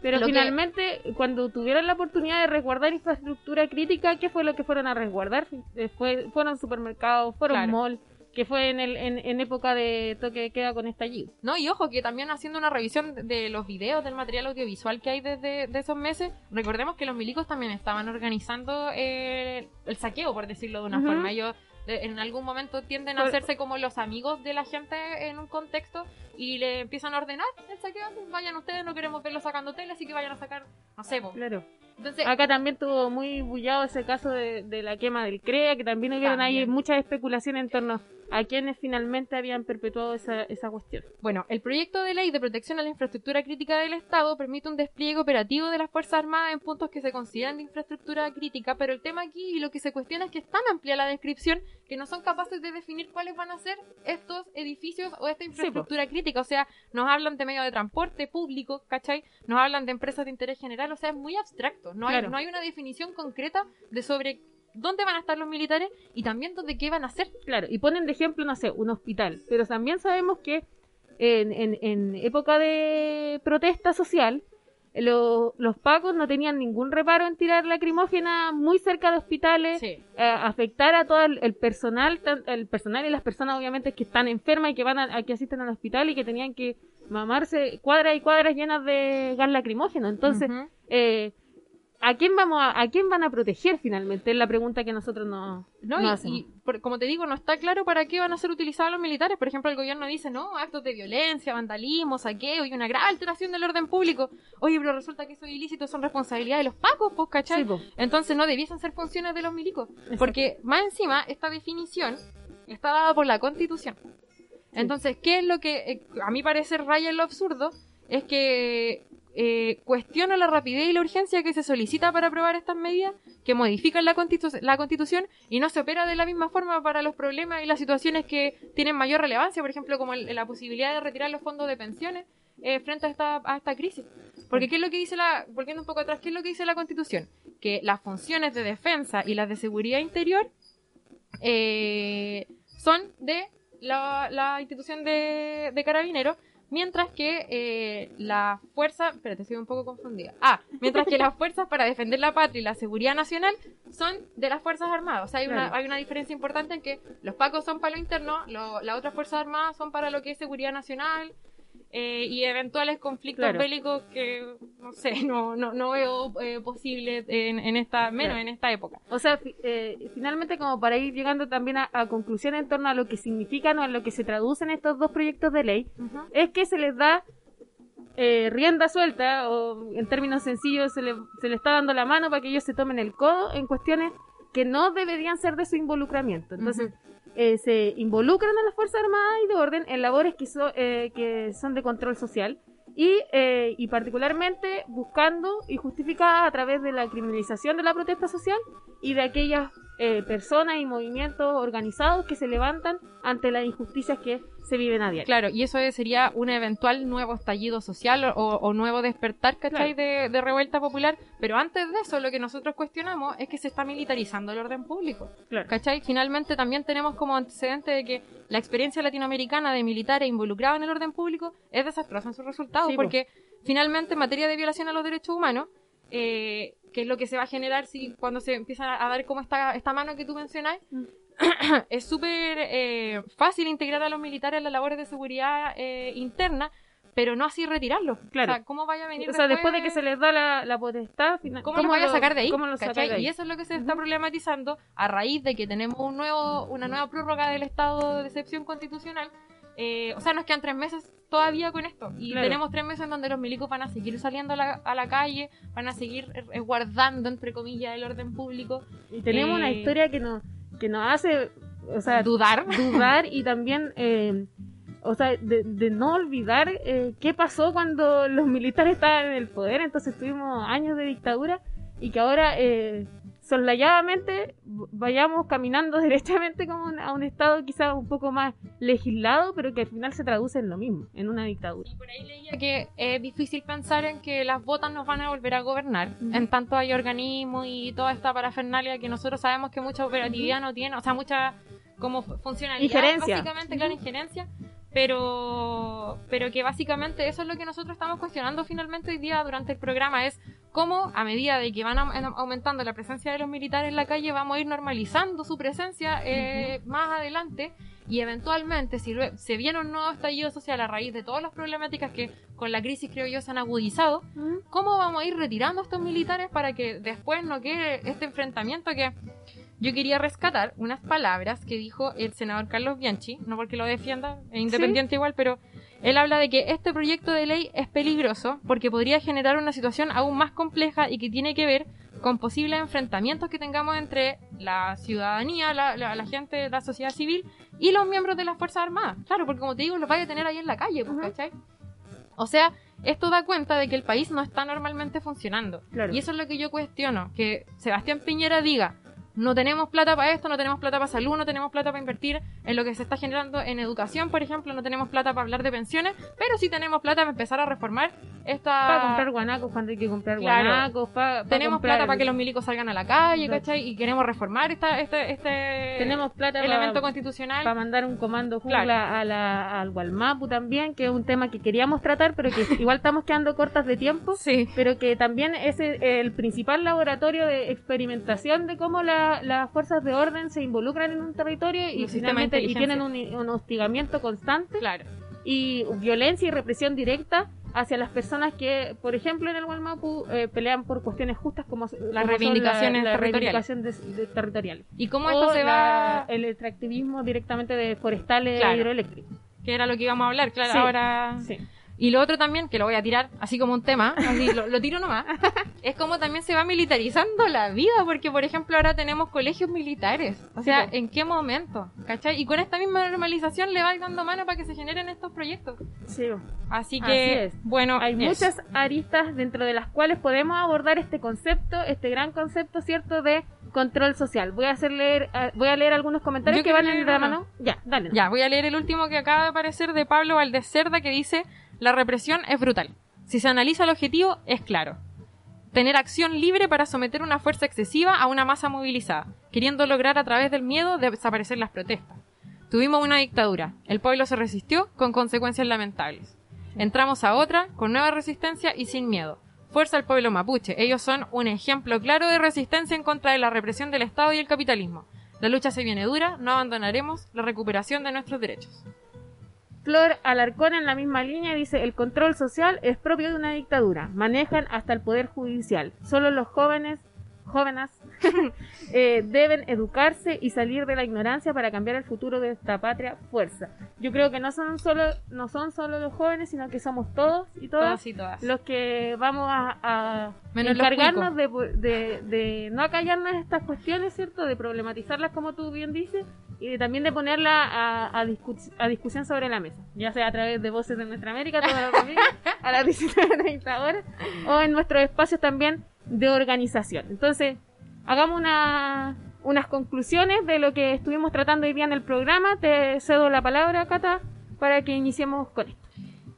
Pero que- finalmente, cuando tuvieron la oportunidad de resguardar infraestructura crítica, ¿qué fue lo que fueron a resguardar? Eh, fue- fueron supermercados, fueron Claro. mall, que fue en, el, en, en época de toque de queda con estallido. No, y ojo, que también haciendo una revisión de- los videos, del material audiovisual que hay desde de esos meses, recordemos que los milicos también estaban organizando eh, el saqueo, por decirlo de una forma. Ellos de- en algún momento tienden a hacerse como los amigos de la gente en un contexto y le empiezan a ordenar el saqueo. Vayan ustedes, no queremos verlos sacando tele, así que vayan a sacar, no sé, po. Claro. Entonces, Acá también tuvo muy bullado ese caso de, de la quema del CREA, que también hubieron ahí También. muchas especulaciones en torno a quienes finalmente habían perpetuado esa, esa cuestión. Bueno, el proyecto de ley de protección a la infraestructura crítica del Estado permite un despliegue operativo de las Fuerzas Armadas en puntos que se consideran de infraestructura crítica, pero el tema aquí y lo que se cuestiona es que es tan amplia la descripción que no son capaces de definir cuáles van a ser estos edificios o esta infraestructura crítica. O sea, nos hablan de medio de transporte público, ¿cachai? Nos hablan de empresas de interés general, o sea, es muy abstracto. No, hay, Claro. no hay una definición concreta de sobre dónde van a estar los militares y también de qué van a hacer. Claro, y ponen de ejemplo, no sé, un hospital, pero también sabemos que en, en, en época de protesta social, lo- los pacos no tenían ningún reparo en tirar lacrimógena muy cerca de hospitales, Sí. eh, afectar a todo el, el personal, el personal y las personas obviamente que están enfermas y que van a, a que asisten al hospital y que tenían que mamarse cuadras y cuadras llenas de gas lacrimógeno. Entonces, eh, ¿a quién vamos a, a quién van a proteger finalmente? Es la pregunta que nosotros nos, No, nos y, hacemos. y por- como te digo, no está claro para qué van a ser utilizados los militares. Por ejemplo, el gobierno dice, no, actos de violencia, vandalismo, saqueo y una grave alteración del orden público. Oye, pero resulta que esos ilícitos son responsabilidad de los pacos, pues, ¿cachai? Sí, po. Entonces no debiesen ser funciones de los milicos. Porque más encima, esta definición está dada por la Constitución. Entonces, ¿qué es lo que eh, a mi parecer raya en lo absurdo? Es que eh, cuestiona la rapidez y la urgencia que se solicita para aprobar estas medidas que modifican la, constitu- la Constitución y no se opera de la misma forma para los problemas y las situaciones que tienen mayor relevancia, por ejemplo, como la posibilidad de retirar los fondos de pensiones eh, frente a esta, a esta crisis. Porque ¿qué es lo que dice la, volviendo un poco atrás, qué es lo que dice la Constitución? Que las funciones de defensa y las de seguridad interior eh, son de la, la institución de, de carabineros, mientras que eh, la fuerza, espérate, estoy un poco confundida. Ah, mientras que las fuerzas para defender la patria y la seguridad nacional son de las fuerzas armadas. O sea, hay, una, hay una diferencia importante en que los pacos son para lo interno, lo- las otras fuerzas armadas son para lo que es seguridad nacional. Eh, y eventuales conflictos Claro. bélicos que no sé no no, no veo eh, posibles en, en esta menos Claro. en esta época O sea, eh, finalmente como para ir llegando también a, a conclusión en torno a lo que significan o a lo que se traducen estos dos proyectos de ley, es que se les da eh, rienda suelta o en términos sencillos se le, se le está dando la mano para que ellos se tomen el codo en cuestiones que no deberían ser de su involucramiento. Entonces, eh, se involucran a las Fuerzas Armadas y de orden en labores que, so- eh, que son de control social y, eh, y particularmente buscando y justificadas a través de la criminalización de la protesta social y de aquellas eh, personas y movimientos organizados que se levantan ante las injusticias que se viven a diario. Claro, y eso sería un eventual nuevo estallido social o, o nuevo despertar, ¿cachai? De, de revuelta popular. Pero antes de eso, lo que nosotros cuestionamos es que se está militarizando el orden público. Claro. ¿Cachai? Finalmente también tenemos como antecedente de que la experiencia latinoamericana de militares involucrados en el orden público es desastrosa en sus resultados, Sí, porque finalmente en materia de violación a los derechos humanos, eh, que es lo que se va a generar si cuando se empieza a dar como esta, esta mano que tú mencionas, Mm. es súper eh, fácil integrar a los militares en las labores de seguridad eh, interna, pero no así retirarlos. Claro. O sea, ¿cómo vaya a venir O sea, después de que se les da la, la potestad, final- ¿Cómo, lo vaya a sacar de ahí? ¿Cómo lo saca ¿Cachai? de ahí? Y eso es lo que se está problematizando a raíz de que tenemos un nuevo, una nueva prórroga del estado de excepción constitucional. Eh, o sea, nos quedan tres meses todavía con esto. Y Claro. tenemos tres meses en donde los milicos van a seguir saliendo a la, a la calle, van a seguir eh, guardando, entre comillas, el orden público. Y tenemos Eh, una historia que nos, que nos hace, o sea, Dudar. dudar y también, eh, o sea, de, de no olvidar eh, qué pasó cuando los militares estaban en el poder. Entonces tuvimos años de dictadura y que ahora eh, soslayadamente vayamos caminando derechamente como a un estado quizás un poco más legislado, pero que al final se traduce en lo mismo, en una dictadura. Y por ahí leía que es difícil pensar en que las botas nos van a volver a gobernar, en tanto hay organismos y toda esta parafernalia que nosotros sabemos que mucha operatividad no tiene, o sea, mucha como funcionalidad, Injerencia. básicamente, claro, injerencia, pero, pero que básicamente eso es lo que nosotros estamos cuestionando finalmente hoy día durante el programa, es cómo a medida de que van aumentando la presencia de los militares en la calle, vamos a ir normalizando su presencia eh, más adelante. Y eventualmente si se viene un nuevo estallido social a raíz de todas las problemáticas que con la crisis creo yo se han agudizado, ¿cómo vamos a ir retirando a estos militares para que después no quede este enfrentamiento que yo quería rescatar unas palabras que dijo el senador Carlos Bianchi, no porque lo defienda, es independiente igual, pero él habla de que este proyecto de ley es peligroso porque podría generar una situación aún más compleja y que tiene que ver con posibles enfrentamientos que tengamos entre la ciudadanía, la, la- la gente, la sociedad civil y los miembros de las Fuerzas Armadas. Claro, porque como te digo, los vaya a tener ahí en la calle, pues, ¿cachai? O sea, esto da cuenta de que el país no está normalmente funcionando. Claro. Y eso es lo que yo cuestiono, que Sebastián Piñera diga, no tenemos plata para esto, no tenemos plata para salud, no tenemos plata para invertir en lo que se está generando en educación, por ejemplo, no tenemos plata para hablar de pensiones, pero sí tenemos plata para empezar a reformar esta... Para comprar guanacos cuando hay que comprar Claro. guanacos, para tenemos plata para que los milicos salgan a la calle, ¿cachai? Y queremos reformar esta, este, este Tenemos plata elemento para constitucional. para mandar un comando jungla Claro. a la, al Gualmapu también, que es un tema que queríamos tratar, pero que igual estamos quedando cortas de tiempo. Sí. Pero que también es el, el principal laboratorio de experimentación de cómo la- las fuerzas de orden se involucran en un territorio y finalmente y tienen un, hostigamiento constante Claro. y violencia y represión directa hacia las personas que, por ejemplo, en el Gualmapu eh, pelean por cuestiones justas como s- como son reivindicaciones la, la territoriales. reivindicación de- de. ¿Y cómo O esto se la- va...? el extractivismo directamente de forestales Claro. hidroeléctricos. Que era lo que íbamos a hablar, claro, Sí. ahora... Sí. Y lo otro también, que lo voy a tirar así como un tema, así lo, lo tiro nomás, es como también se va militarizando la vida, porque por ejemplo ahora tenemos colegios militares. O sea. ¿en qué momento? ¿Cachai? Y con esta misma normalización le va dando mano para que se generen estos proyectos. Sí. Así que, bueno, Hay muchas aristas dentro de las cuales podemos abordar este concepto, este gran concepto, ¿cierto?, de control social. Voy a hacer leer, ah, voy a leer algunos comentarios Yo que van en la mano. Ya, dale. Ya, voy a leer el último que acaba de aparecer de Pablo Valdés Cerda que dice, la represión es brutal. Si se analiza el objetivo, es claro. Tener acción libre para someter una fuerza excesiva a una masa movilizada, queriendo lograr a través del miedo desaparecer las protestas. Tuvimos una dictadura, el pueblo se resistió con consecuencias lamentables. Entramos a otra con nueva resistencia y sin miedo. Fuerza al pueblo mapuche, ellos son un ejemplo claro de resistencia en contra de la represión del Estado y el capitalismo. La lucha se viene dura, no abandonaremos la recuperación de nuestros derechos. Flor Alarcón en la misma línea dice, el control social es propio de una dictadura, manejan hasta el poder judicial. Solo los jóvenes, jóvenes, eh, deben educarse y salir de la ignorancia para cambiar el futuro de esta patria fuerza. Yo creo que no son solo, no son solo los jóvenes, sino que somos todos y todas, y todas. los que vamos a, encargarnos de, de, de no acallarnos estas cuestiones, ¿cierto? De problematizarlas como tú bien dices y de, también de ponerla a, a, discu- a discusión sobre la mesa, ya sea a través de Voces de Nuestra América, todos los domingos, a las 19.30 horas, o en nuestros espacios también de organización. Entonces, hagamos una, unas conclusiones de lo que estuvimos tratando hoy día en el programa. Te cedo la palabra, Cata, para que iniciemos con esto.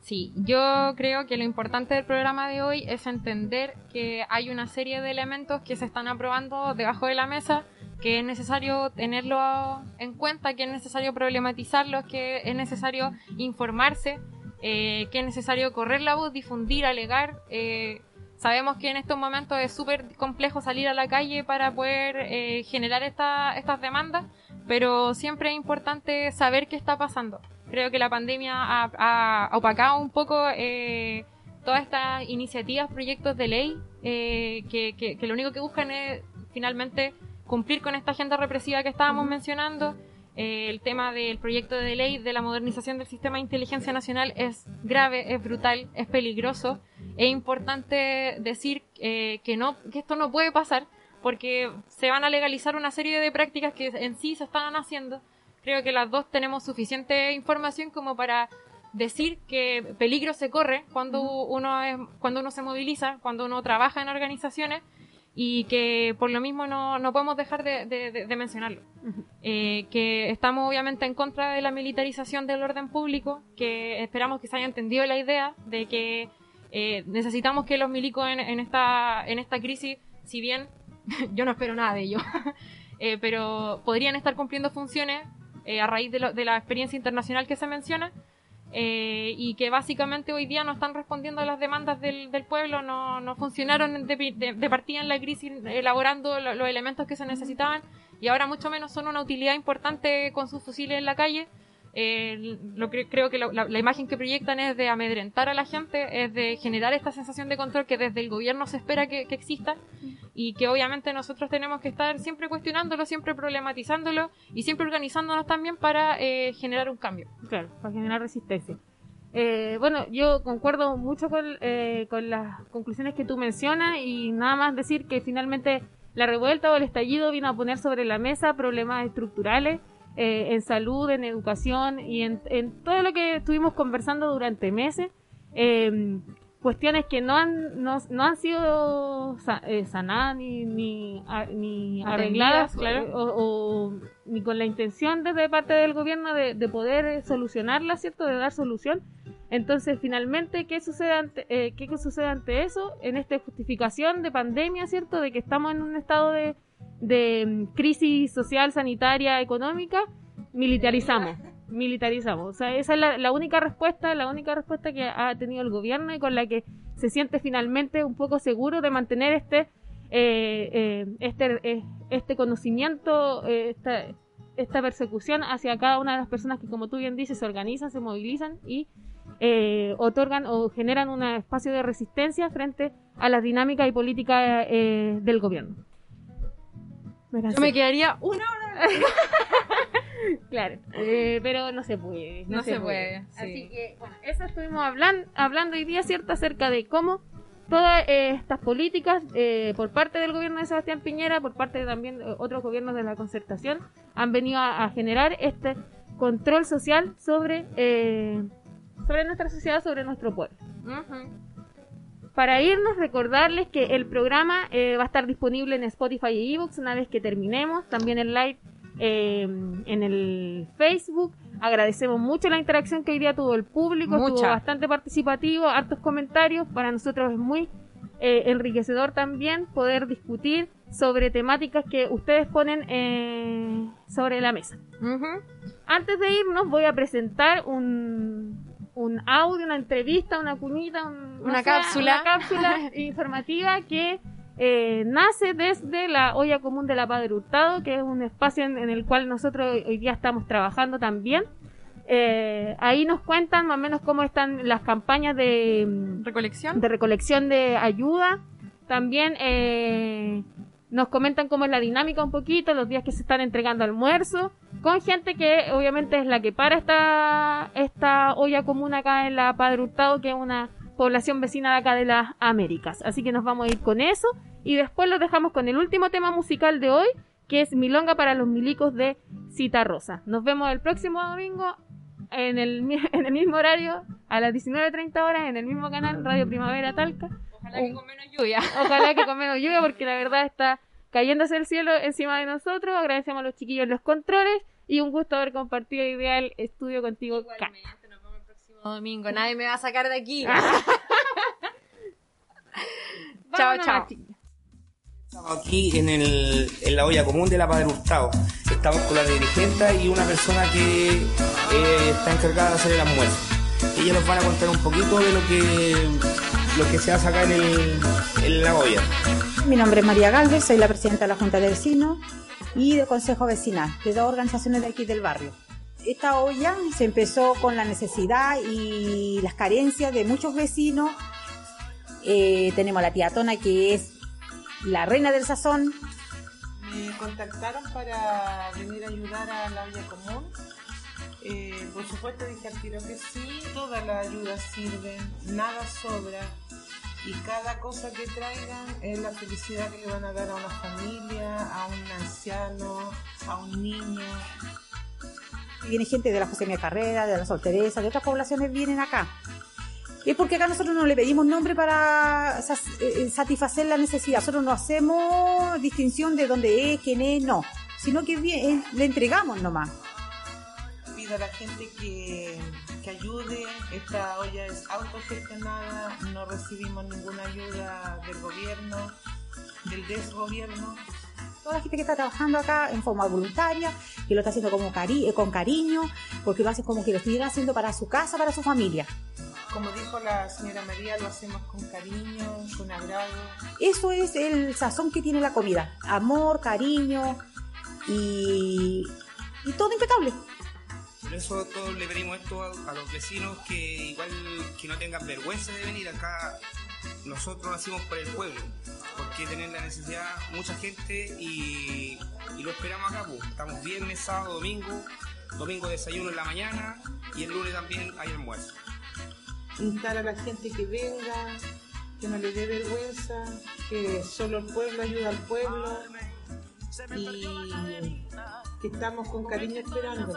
Sí, yo creo que lo importante del programa de hoy es entender que hay una serie de elementos que se están aprobando debajo de la mesa, que es necesario tenerlo en cuenta, que es necesario problematizarlos, que es necesario informarse, eh, que es necesario correr la voz, difundir, alegar. eh, sabemos que en estos momentos es súper complejo salir a la calle para poder eh, generar esta- estas demandas, pero siempre es importante saber qué está pasando. Creo que la pandemia ha, ha opacado un poco eh, todas estas iniciativas, proyectos de ley, eh, que, que- que lo único que buscan es finalmente cumplir con esta agenda represiva que estábamos mencionando. Eh, el tema del proyecto de ley de la modernización del sistema de inteligencia nacional es grave, es brutal, es peligroso. Es importante decir eh, que, no, que esto no puede pasar porque se van a legalizar una serie de prácticas que en sí se están haciendo. Creo que las dos tenemos suficiente información como para decir que peligro se corre cuando uno es, cuando uno se moviliza, cuando uno trabaja en organizaciones y que por lo mismo no, no podemos dejar de, de- de- de mencionarlo. Eh, que estamos obviamente en contra de la militarización del orden público, que esperamos que se haya entendido la idea de que eh, necesitamos que los milicos en, esta, en esta crisis, si bien yo no espero nada de ello, eh, pero podrían estar cumpliendo funciones eh, a raíz de, lo- de la experiencia internacional que se menciona. eh, y que básicamente hoy día no están respondiendo a las demandas del, pueblo, no, no funcionaron de, de- de partida en la crisis elaborando lo- los elementos que se necesitaban y ahora mucho menos son una utilidad importante con sus fusiles en la calle. Eh, lo que, creo que la, la imagen que proyectan es de amedrentar a la gente, es de generar esta sensación de control que desde el gobierno se espera que, que exista y que obviamente nosotros tenemos que estar siempre cuestionándolo, siempre problematizándolo y siempre organizándonos también para eh, generar un cambio. Claro, para generar resistencia. Eh, bueno, yo concuerdo mucho con, eh, con las conclusiones que tú mencionas y nada más decir que finalmente la revuelta o el estallido vino a poner sobre la mesa problemas estructurales eh, en salud, en educación y en, en todo lo que estuvimos conversando durante meses. Eh, cuestiones que no han, no, no han sido eh, sanadas ni, ni, a- ni arregladas claro. o, o ni con la intención desde parte del gobierno de, de poder solucionarlas, ¿cierto? De dar solución. Entonces, finalmente, ¿qué sucede ante, eh, ¿qué sucede ante eso? En esta justificación de pandemia, ¿cierto? De que estamos en un estado de, de mm, crisis social, sanitaria, económica, militarizamos. Militarizamos. O sea, esa es la, la única respuesta, la única respuesta que ha tenido el gobierno y con la que se siente finalmente un poco seguro de mantener este, eh, eh, este, eh, este conocimiento, esta, persecución hacia cada una de las personas que, como tú bien dices, se organizan, se movilizan y otorgan o generan un espacio de resistencia frente a las dinámicas y políticas eh, del gobierno. Yo me quedaría una hora. Claro, eh, pero no se puede. No, No se puede, sí. Así que, bueno, eso estuvimos hablan- hablando hoy día, ¿cierto? Acerca de cómo todas eh, estas políticas eh, por parte del gobierno de Sebastián Piñera, por parte de también de otros gobiernos de la concertación, han venido a, a generar este control social sobre, eh, sobre nuestra sociedad, sobre nuestro pueblo. Para irnos, recordarles que el programa eh, va a estar disponible en Spotify y Evox una vez que terminemos. También en live eh, en el Facebook. Agradecemos mucho la interacción que hoy día tuvo el público. Estuvo bastante participativo, hartos comentarios. Para nosotros es muy eh, enriquecedor también poder discutir sobre temáticas que ustedes ponen eh, sobre la mesa. Antes de irnos voy a presentar un, un audio, una entrevista, una cuñita, un- Una cápsula. una cápsula informativa que eh, nace desde la olla común de la Padre Hurtado, que es un espacio en, en el cual nosotros hoy- día estamos trabajando también. Eh, ahí nos cuentan más o menos cómo están las campañas de recolección, de recolección de ayuda. También eh, nos comentan cómo es la dinámica un poquito, los días que se están entregando almuerzo, con gente que obviamente es la que para esta, esta olla común acá en la Padre Hurtado, que es una población vecina de acá de las Américas. Así que nos vamos a ir con eso y después los dejamos con el último tema musical de hoy, que es Milonga para los Milicos de Cita Rosa. Nos vemos el próximo domingo en el, en el mismo horario, a las 19.30 horas, en el mismo canal, Radio Primavera Talca. Ojalá que con menos lluvia. Ojalá que con menos lluvia, porque la verdad está cayéndose el cielo encima de nosotros. Agradecemos a los chiquillos los controles y un gusto haber compartido el estudio contigo, Kat. domingo, nadie me va a sacar de aquí. Chao, chao, chao. chao. Estamos aquí en, el, en la olla común de la Padre Hurtado. Estamos con la dirigente y una persona que eh, está encargada de hacer el almuerzo. Ellos nos van a contar un poquito de lo que, lo que se hace acá en, el, en la olla. Mi nombre es María Galvez, soy la presidenta de la Junta de Vecinos y de Consejo Vecinal, de dos organizaciones de aquí del barrio. Esta olla se empezó con la necesidad y las carencias de muchos vecinos. Eh, tenemos a la tía Tona, que es la reina del sazón. Me contactaron para venir a ayudar a la olla común. Eh, por supuesto dije al tiro que sí, todas las ayudas sirven, nada sobra y cada cosa que traigan es la felicidad que le van a dar a una familia, a un anciano, a un niño. Viene gente de la José Mía Carrera, de la Solteresa, de otras poblaciones vienen acá. es porque acá nosotros no le pedimos nombre para sa- eh, satisfacer la necesidad. Nosotros no hacemos distinción de dónde es, quién es, no. Sino que eh, le entregamos nomás. Pido a la gente que, que ayude. Esta olla es autogestionada, no recibimos ninguna ayuda del gobierno, del desgobierno. Toda la gente que está trabajando acá en forma voluntaria, que lo está haciendo como cari- eh, con cariño, porque lo hace como que lo estuviera haciendo para su casa, para su familia. Como dijo la señora María, lo hacemos con cariño, con agrado. Eso es el sazón que tiene la comida. Amor, cariño y, y todo impecable. Por eso todos le pedimos esto a, a los vecinos que igual que no tengan vergüenza de venir acá. Nosotros nacimos por el pueblo, porque tener la necesidad mucha gente y, y lo esperamos acá. pues. Estamos viernes, sábado, domingo, domingo desayuno en la mañana y el lunes también hay almuerzo. Instar a la gente que venga, que no le dé vergüenza, que solo el pueblo ayuda al pueblo y que estamos con cariño esperando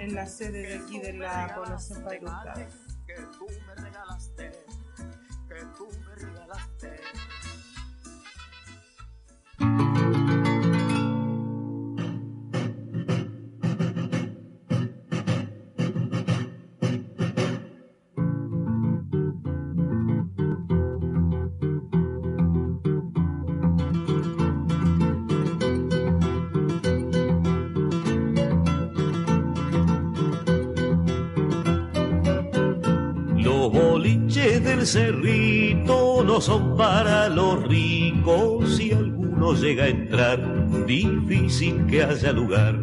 en la sede de aquí de la población Padre Hurtado. Los del cerrito no son para los ricos. Si alguno llega a entrar, difícil que haya lugar.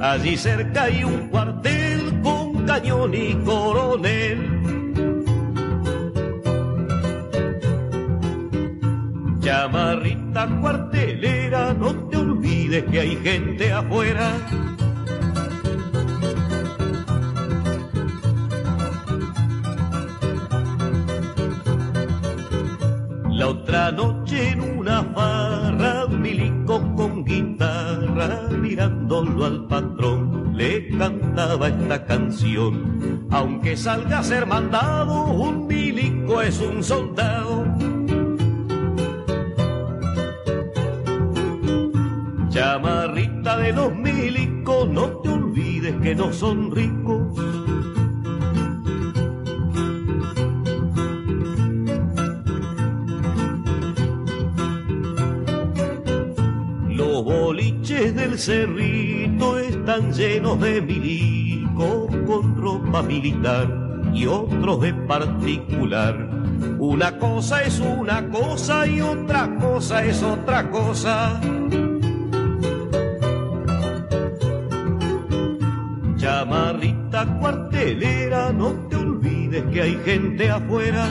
Allí cerca hay un cuartel con cañón y coronel. Chamarrita cuartelera, no te olvides que hay gente afuera. Canción. Aunque salga a ser mandado, un milico es un soldado. Chamarrita de los milicos, no te olvides que no son ricos. Boliches del cerrito están llenos de milicos con ropa militar y otros de particular. Una cosa es una cosa y otra cosa es otra cosa. Chamarrita cuartelera, no te olvides que hay gente afuera.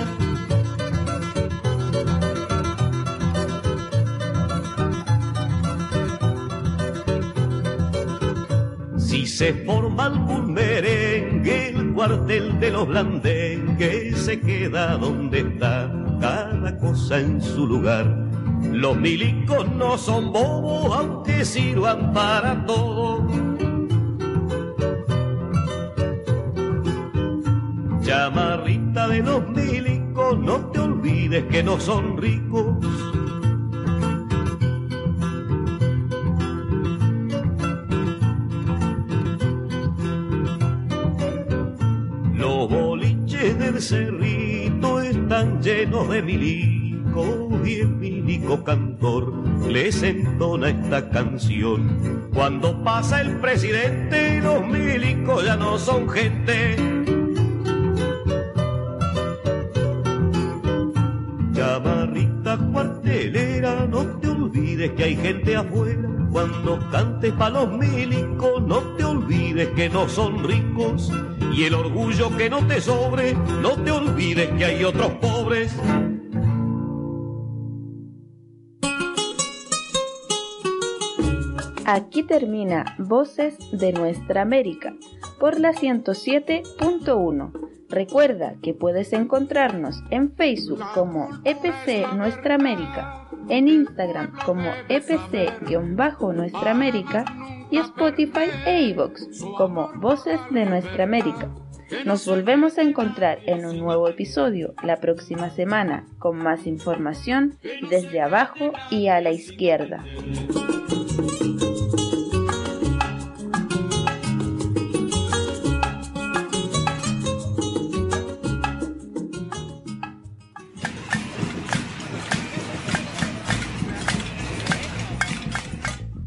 Se forma algún merengue, el cuartel de los blandengues se queda donde está, cada cosa en su lugar. Los milicos no son bobos, aunque sirvan para todo. Chamarrita de los milicos, no te olvides que no son ricos. Cerrito están llenos de milicos y el milico cantor les entona esta canción. Cuando pasa el presidente, los milicos ya no son gente. Chamarrita cuartelera, no te olvides que hay gente afuera. Cuando cantes pa' los milicos, que no son ricos. Y el orgullo que no te sobre, no te olvides que hay otros pobres. Aquí termina Voces de Nuestra América por la 107.1. Recuerda que puedes encontrarnos en Facebook como EPC Nuestra América, en Instagram como EPC-Nuestra América y Spotify e iVoox como Voces de Nuestra América. Nos volvemos a encontrar en un nuevo episodio la próxima semana con más información desde abajo y a la izquierda.